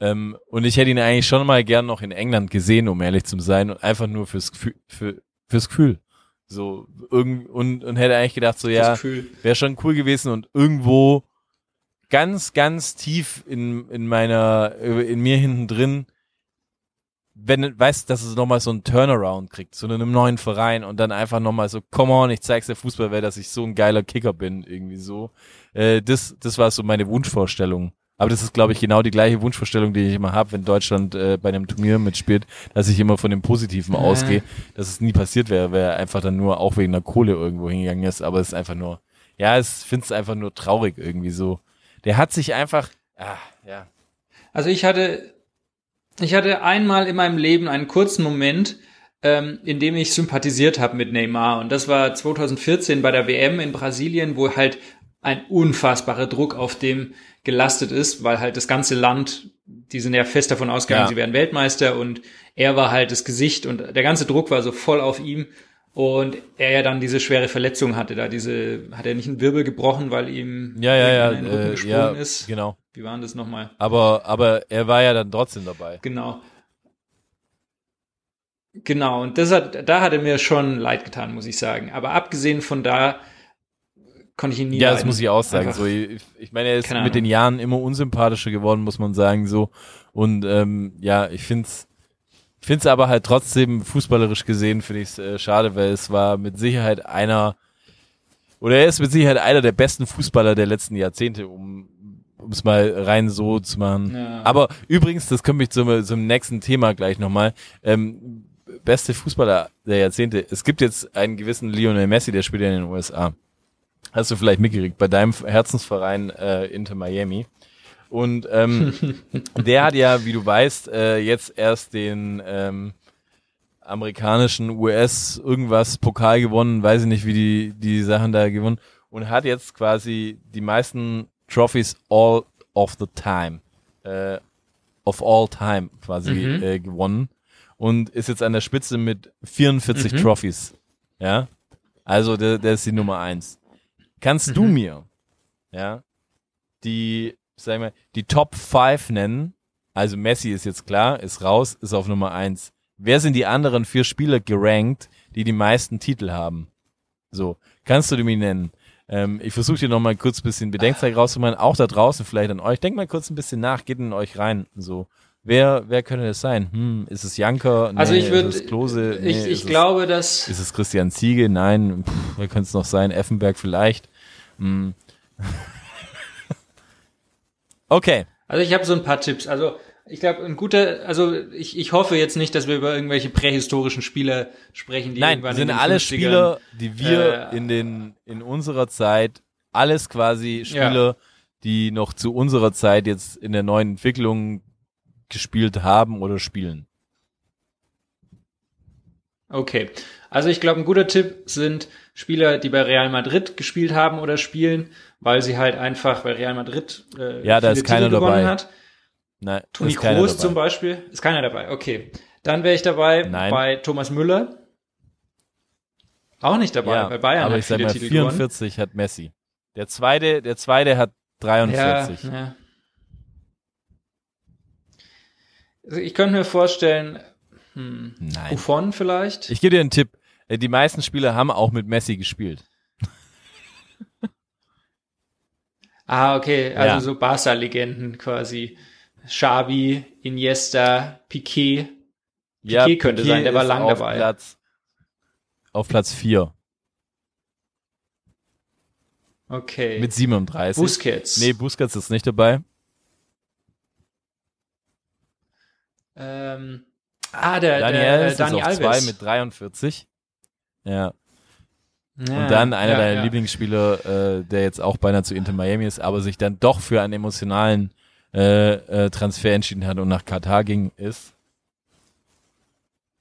S1: Ähm, und ich hätte ihn eigentlich schon mal gern noch in England gesehen, um ehrlich zu sein, und einfach nur fürs Gefühl, für, fürs Gefühl. So irgend und, und hätte eigentlich gedacht, so ja, wäre schon cool gewesen und irgendwo ganz, ganz tief in, in meiner, in mir hinten drin, wenn, weißt, dass es nochmal so einen Turnaround kriegt, zu einem neuen Verein und dann einfach nochmal so, come on, ich zeig's der Fußballwelt, dass ich so ein geiler Kicker bin, irgendwie so. Äh, das, das war so meine Wunschvorstellung. Aber das ist, glaube ich, genau die gleiche Wunschvorstellung, die ich immer habe, wenn Deutschland äh, bei einem Turnier mitspielt, dass ich immer von dem Positiven ausgehe, dass es nie passiert wäre, weil er einfach dann nur auch wegen der Kohle irgendwo hingegangen ist. Aber es ist einfach nur, ja, es finde es einfach nur traurig irgendwie so. Der hat sich einfach, ah, ja.
S6: Also ich hatte, ich hatte einmal in meinem Leben einen kurzen Moment, ähm, in dem ich sympathisiert habe mit Neymar. Und das war 2014 bei der WM in Brasilien, wo halt ein unfassbarer Druck auf dem gelastet ist, weil halt das ganze Land, die sind ja fest davon ausgegangen,
S1: Ja.
S6: sie werden Weltmeister und er war halt das Gesicht und der ganze Druck war so voll auf ihm und er ja dann diese schwere Verletzung hatte, da diese, hat er nicht einen Wirbel gebrochen, weil ihm
S1: Ja, ja, ja,
S6: in den Rücken
S1: äh,
S6: gesprungen
S1: ja,
S6: ist.
S1: genau.
S6: Wie war denn das nochmal?
S1: Aber, aber er war ja dann trotzdem dabei.
S6: Genau. Genau, und das hat, da hat er mir schon leid getan, muss ich sagen. Aber abgesehen von da konnte ich ihn nie
S1: Ja, das
S6: leiden.
S1: muss ich auch sagen.
S6: Einfach-
S1: So, ich, ich meine, er ist mit den Jahren immer unsympathischer geworden, muss man sagen. So und ähm, ja, ich find's, ich find's aber halt trotzdem fußballerisch gesehen finde ich's äh, schade, weil es war mit Sicherheit einer oder er ist mit Sicherheit einer der besten Fußballer der letzten Jahrzehnte, um um es mal rein so zu machen.
S6: Ja.
S1: Aber übrigens, das kommt mich zum, zum nächsten Thema gleich nochmal. Ähm, beste Fußballer der Jahrzehnte. Es gibt jetzt einen gewissen Lionel Messi, der spielt ja in den USA. Hast du vielleicht mitgekriegt, bei deinem Herzensverein äh, Inter Miami. Und ähm, der hat ja, wie du weißt, äh, jetzt erst den ähm, amerikanischen US irgendwas Pokal gewonnen, weiß ich nicht, wie die die Sachen da gewonnen und hat jetzt quasi die meisten Trophies all of the time, äh, of all time quasi
S6: Mhm.
S1: äh, gewonnen und ist jetzt an der Spitze mit 44
S6: Mhm.
S1: Trophies, ja, also der, der ist die Nummer eins. Kannst du
S6: Mhm.
S1: mir, ja, die, sag ich mal, die Top 5 nennen? Also Messi ist jetzt klar, ist raus, ist auf Nummer eins. Wer sind die anderen vier Spieler gerankt, die die meisten Titel haben? So, kannst du die mir nennen? Ähm, ich versuche dir noch mal kurz ein bisschen Bedenkzeit rauszumachen, auch da draußen vielleicht an euch. Denkt mal kurz ein bisschen nach, geht in euch rein. So, wer, wer könnte das sein? Hm, ist es Janker? Nee,
S6: Also ich würde,
S1: ist es Klose? Nee,
S6: ich, ich
S1: es-
S6: glaube, dass
S1: ist es Christian Ziege? Nein. Pff, wer könnte es noch sein? Effenberg vielleicht. Hm. okay.
S6: Also ich habe so ein paar Tipps. Also ich glaube, ein guter, also ich, ich hoffe jetzt nicht, dass wir über irgendwelche prähistorischen Spieler sprechen, die
S1: Nein,
S6: irgendwann
S1: sind
S6: in den
S1: alle
S6: 50ern
S1: Spieler, die wir
S6: äh,
S1: in den in unserer Zeit alles quasi Spieler, die noch zu unserer Zeit jetzt in der neuen Entwicklung gespielt haben oder spielen.
S6: Okay. Also ich glaube, ein guter Tipp sind Spieler, die bei Real Madrid gespielt haben oder spielen, weil sie halt einfach bei Real Madrid äh,
S1: Ja, da
S6: viele
S1: ist keiner
S6: Titel gewonnen
S1: dabei.
S6: hat.
S1: Nein,
S6: Toni Kroos zum Beispiel. Ist keiner dabei. Okay. Dann wäre ich dabei
S1: Nein.
S6: bei Thomas Müller. Auch nicht dabei.
S1: ja,
S6: bei Bayern
S1: aber
S6: hat
S1: ich sag
S6: viele
S1: mal,
S6: Titel gewonnen.
S1: 44 hat Messi. Der zweite, der zweite hat 43.
S6: Ja, ja. Also ich könnte mir vorstellen, hm,
S1: Nein.
S6: Buffon vielleicht.
S1: Ich gebe dir einen Tipp. Äh, Die meisten Spieler haben auch mit Messi gespielt.
S6: Ah, okay, also
S1: Ja.
S6: so Barca-Legenden quasi. Xavi, Iniesta, Piquet. Piquet könnte sein, der war
S1: ist
S6: lang
S1: auf
S6: dabei.
S1: Platz, auf Platz 4
S6: Okay.
S1: mit 37.
S6: Busquets.
S1: Nee, Busquets ist nicht dabei.
S6: Ähm, ah, der,
S1: Daniel
S6: der
S1: ist
S6: Dani
S1: auf
S6: Alves.
S1: 2 mit 43. Ja.
S6: Ja,
S1: Und dann einer
S6: ja,
S1: deiner
S6: ja.
S1: Lieblingsspieler, äh, der jetzt auch beinahe zu Inter Miami ist, aber sich dann doch für einen emotionalen äh, äh, Transfer entschieden hat und nach Katar ging, ist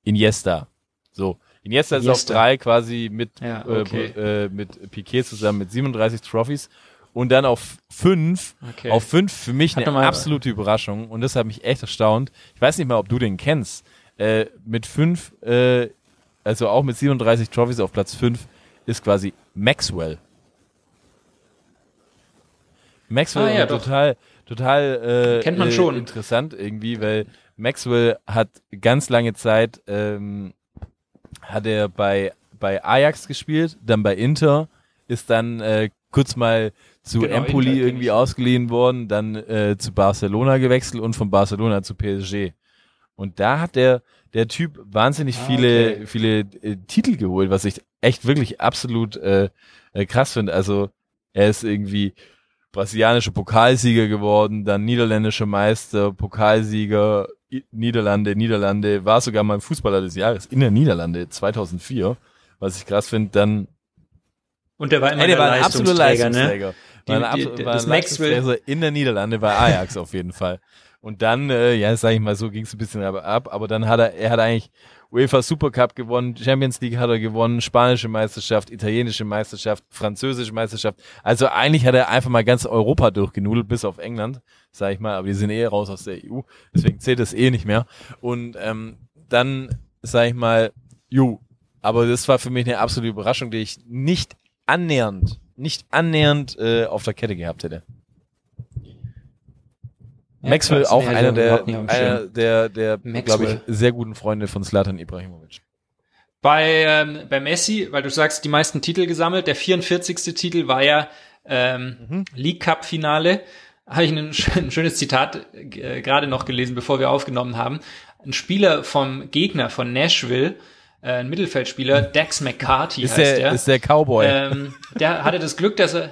S1: Iniesta. So, Iniesta, ist auf
S6: Iniesta.
S1: drei quasi mit,
S6: Ja, okay.
S1: äh, äh, mit Piquet zusammen mit 37 Trophies und dann auf fünf,
S6: Okay.
S1: auf fünf für mich
S6: Hat
S1: eine absolute Überraschung und das hat mich echt erstaunt. Ich weiß nicht mal, ob du den kennst. Äh, mit fünf, äh, also auch mit 37 Trophies auf Platz fünf ist quasi Maxwell. Maxwell
S6: Ah, ja,
S1: total, total äh,
S6: Kennt man schon.
S1: interessant irgendwie, weil Maxwell hat ganz lange Zeit ähm, hat er bei bei Ajax gespielt, dann bei Inter, ist dann äh, kurz mal zu
S6: Genau,
S1: Empoli
S6: Inter
S1: irgendwie ausgeliehen worden, dann äh, zu Barcelona gewechselt und von Barcelona zu PSG. Und da hat der der Typ wahnsinnig
S6: Ah,
S1: viele
S6: okay.
S1: viele äh, Titel geholt, was ich echt wirklich absolut äh, äh, krass finde. Also er ist irgendwie brasilianischer Pokalsieger geworden, dann niederländischer Meister, Pokalsieger, I Niederlande, Niederlande, war sogar mal Fußballer des Jahres in der Niederlande 2004, was ich krass finde. Dann,
S6: Und der war immer
S1: ey, der
S6: der
S1: war ein absoluter
S6: Leistungsträger, ne?
S1: Leistungsträger. War ein,
S6: Die-
S1: absol-
S6: die-
S1: war ein
S6: das Maxwell-
S1: Leistungsträger in der Niederlande bei Ajax auf jeden Fall. Und dann, äh, ja, sag ich mal, so ging es ein bisschen ab, ab, aber dann hat er, er hat eigentlich UEFA Supercup gewonnen, Champions League hat er gewonnen, spanische Meisterschaft, italienische Meisterschaft, französische Meisterschaft. Also eigentlich hat er einfach mal ganz Europa durchgenudelt, bis auf England, sag ich mal, aber die sind eh raus aus der EU, deswegen zählt das eh nicht mehr. Und ähm, dann, sag ich mal, ju, aber das war für mich eine absolute Überraschung, die ich nicht annähernd, nicht annähernd äh, auf der Kette gehabt hätte.
S6: Ja,
S1: Maxwell
S6: krass,
S1: auch
S6: nee,
S1: einer der, einer der, der glaube ich, sehr guten Freunde von Slatan Ibrahimovic.
S6: Bei, ähm, bei Messi, weil du sagst, die meisten Titel gesammelt. Der 44. Titel war ja ähm,
S1: Mhm.
S6: League Cup Finale. Habe ich ein, ein schönes Zitat äh, gerade noch gelesen, bevor wir aufgenommen haben. Ein Spieler vom Gegner von Nashville, äh, ein Mittelfeldspieler, Dax McCarthy
S1: Ist
S6: heißt
S1: der,
S6: der.
S1: ist der Cowboy.
S6: Ähm, der hatte das Glück, dass er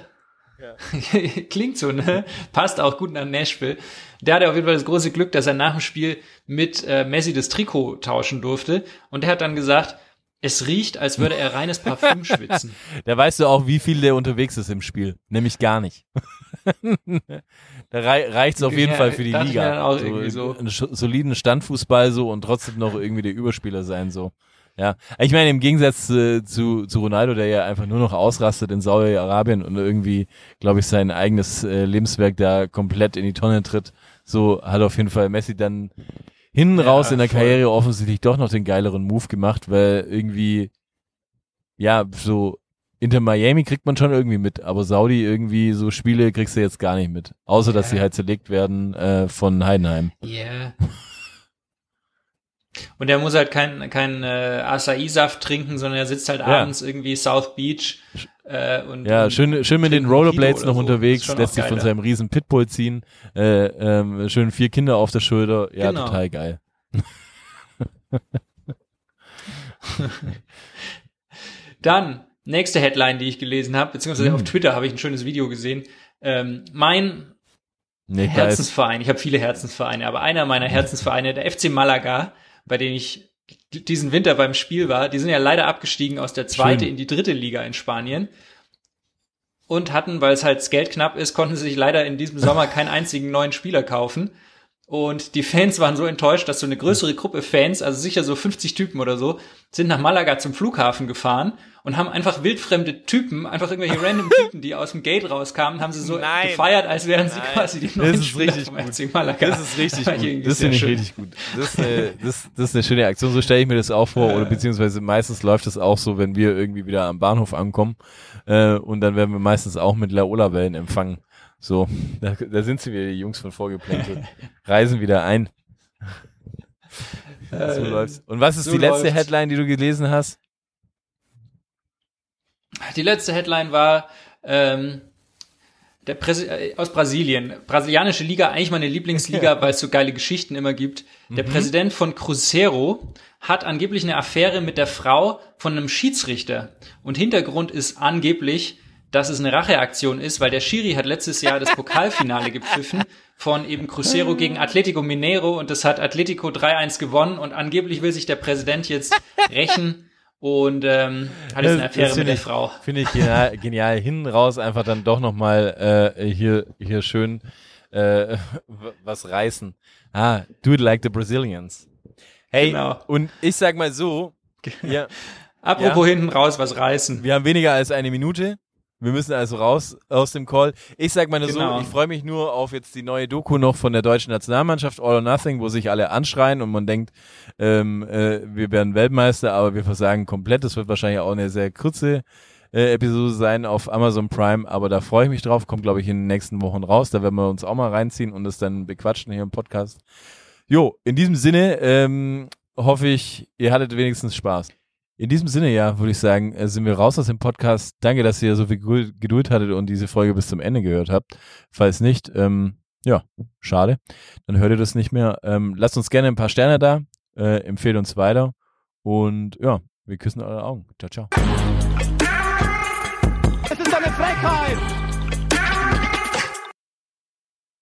S6: klingt so, ne? Passt auch gut nach Nashville. Der hatte auf jeden Fall das große Glück, dass er nach dem Spiel mit äh, Messi das Trikot tauschen durfte. Und der hat dann gesagt, es riecht, als würde er reines Parfüm schwitzen.
S1: Da weißt du auch, wie viel der unterwegs ist im Spiel. Nämlich gar nicht. da rei reicht's auf jeden
S6: Ja,
S1: Fall für die Liga.
S6: auch irgendwie so.
S1: Einen soliden Standfußball so und trotzdem noch irgendwie der Überspieler sein so. Ja, ich meine im Gegensatz äh, zu, zu Ronaldo, der ja einfach nur noch ausrastet in Saudi-Arabien und irgendwie, glaube ich, sein eigenes äh, Lebenswerk da komplett in die Tonne tritt, so hat auf jeden Fall Messi dann hinten
S6: Ja,
S1: raus in der
S6: voll.
S1: Karriere offensichtlich doch noch den geileren Move gemacht, weil irgendwie ja, so Inter Miami kriegt man schon irgendwie mit, aber Saudi irgendwie so Spiele kriegst du jetzt gar nicht mit. Außer, dass
S6: Ja.
S1: sie halt zerlegt werden äh, von Heidenheim.
S6: Yeah. Und er muss halt kein, kein äh, Acai-Saft trinken, sondern er sitzt halt
S1: Ja.
S6: abends irgendwie South Beach äh, und
S1: Ja,
S6: und
S1: schön, schön mit den Rollerblades noch
S6: so.
S1: unterwegs, lässt sich von seinem riesen Pitbull ziehen, äh, ähm, schön vier Kinder auf der Schulter, ja,
S6: Genau.
S1: total geil.
S6: Dann, nächste Headline, die ich gelesen habe, beziehungsweise
S1: Hm.
S6: auf Twitter habe ich ein schönes Video gesehen. Ähm, mein
S1: Nee.
S6: Herzensverein, ich habe viele Herzensvereine, aber einer meiner Herzensvereine, der FC Malaga, bei dem ich diesen Winter beim Spiel war, die sind ja leider abgestiegen aus der zweiten in die dritte Liga in Spanien und hatten, weil es halt das Geld knapp ist, konnten sie sich leider in diesem Sommer keinen einzigen neuen Spieler kaufen. Und die Fans waren so enttäuscht, dass so eine größere Gruppe Fans, also sicher so 50 Typen oder so, sind nach Malaga zum Flughafen gefahren und haben einfach wildfremde Typen, einfach irgendwelche random Typen, die aus dem Gate rauskamen, haben sie so
S1: Nein.
S6: gefeiert, als wären sie quasi die neuen
S1: ist
S6: Spieler
S1: richtig
S6: vom
S1: gut.
S6: FC Malaga.
S1: Das ist richtig gut. Das finde ich
S6: schön.
S1: richtig gut. Das, äh, das, das ist eine schöne Aktion. So stelle ich mir das auch vor. Oder beziehungsweise meistens läuft es auch so, wenn wir irgendwie wieder am Bahnhof ankommen. Äh, und dann werden wir meistens auch mit Laola-Wellen empfangen. So, da, da sind sie wieder, die Jungs von Vorgeplänkelt. Reisen wieder ein. So läuft's. Und was ist
S6: so
S1: die letzte
S6: läuft's.
S1: Headline, die du gelesen hast?
S6: Die letzte Headline war ähm, der Präsi äh, aus Brasilien. Brasilianische Liga, eigentlich meine Lieblingsliga, weil es so geile Geschichten immer gibt. Der Präsident von Cruzeiro hat angeblich eine Affäre mit der Frau von einem Schiedsrichter. Und Hintergrund ist angeblich, dass es eine Racheaktion ist, weil der Schiri hat letztes Jahr das Pokalfinale gepfiffen von eben Cruzeiro gegen Atletico Mineiro und das hat Atletico 3-1 gewonnen und angeblich will sich der Präsident jetzt rächen und ähm, hat jetzt eine Affäre mit der
S1: ich,
S6: Frau.
S1: Finde ich genial, genial. Hinten raus einfach dann doch nochmal äh, hier, hier schön äh, was reißen. Ah, do it like the Brazilians. Hey,
S6: Genau.
S1: und ich sag mal so, ja,
S6: Apropos hinten raus, was reißen.
S1: wir haben weniger als eine Minute. Wir müssen also raus aus dem Call. Ich sag nur
S6: Genau.
S1: so, ich freue mich nur auf jetzt die neue Doku noch von der deutschen Nationalmannschaft, All or Nothing, wo sich alle anschreien und man denkt, ähm, äh, wir werden Weltmeister, aber wir versagen komplett. Das wird wahrscheinlich auch eine sehr kurze äh, Episode sein auf Amazon Prime, aber da freue ich mich drauf. Kommt, glaube ich, in den nächsten Wochen raus. Da werden wir uns auch mal reinziehen und es dann bequatschen hier im Podcast. Jo, in diesem Sinne ähm, hoffe ich, ihr hattet wenigstens Spaß. In diesem Sinne, ja, würde ich sagen, äh, sind wir raus aus dem Podcast. Danke, dass ihr so viel Geduld- hattet und diese Folge bis zum Ende gehört habt. Falls nicht, ähm, ja, schade. Dann hört ihr das nicht mehr. Ähm, lasst uns gerne ein paar Sterne da, äh, empfehlt uns weiter und ja, wir küssen eure Augen. Ciao, ciao.
S4: Es ist eine Frechheit!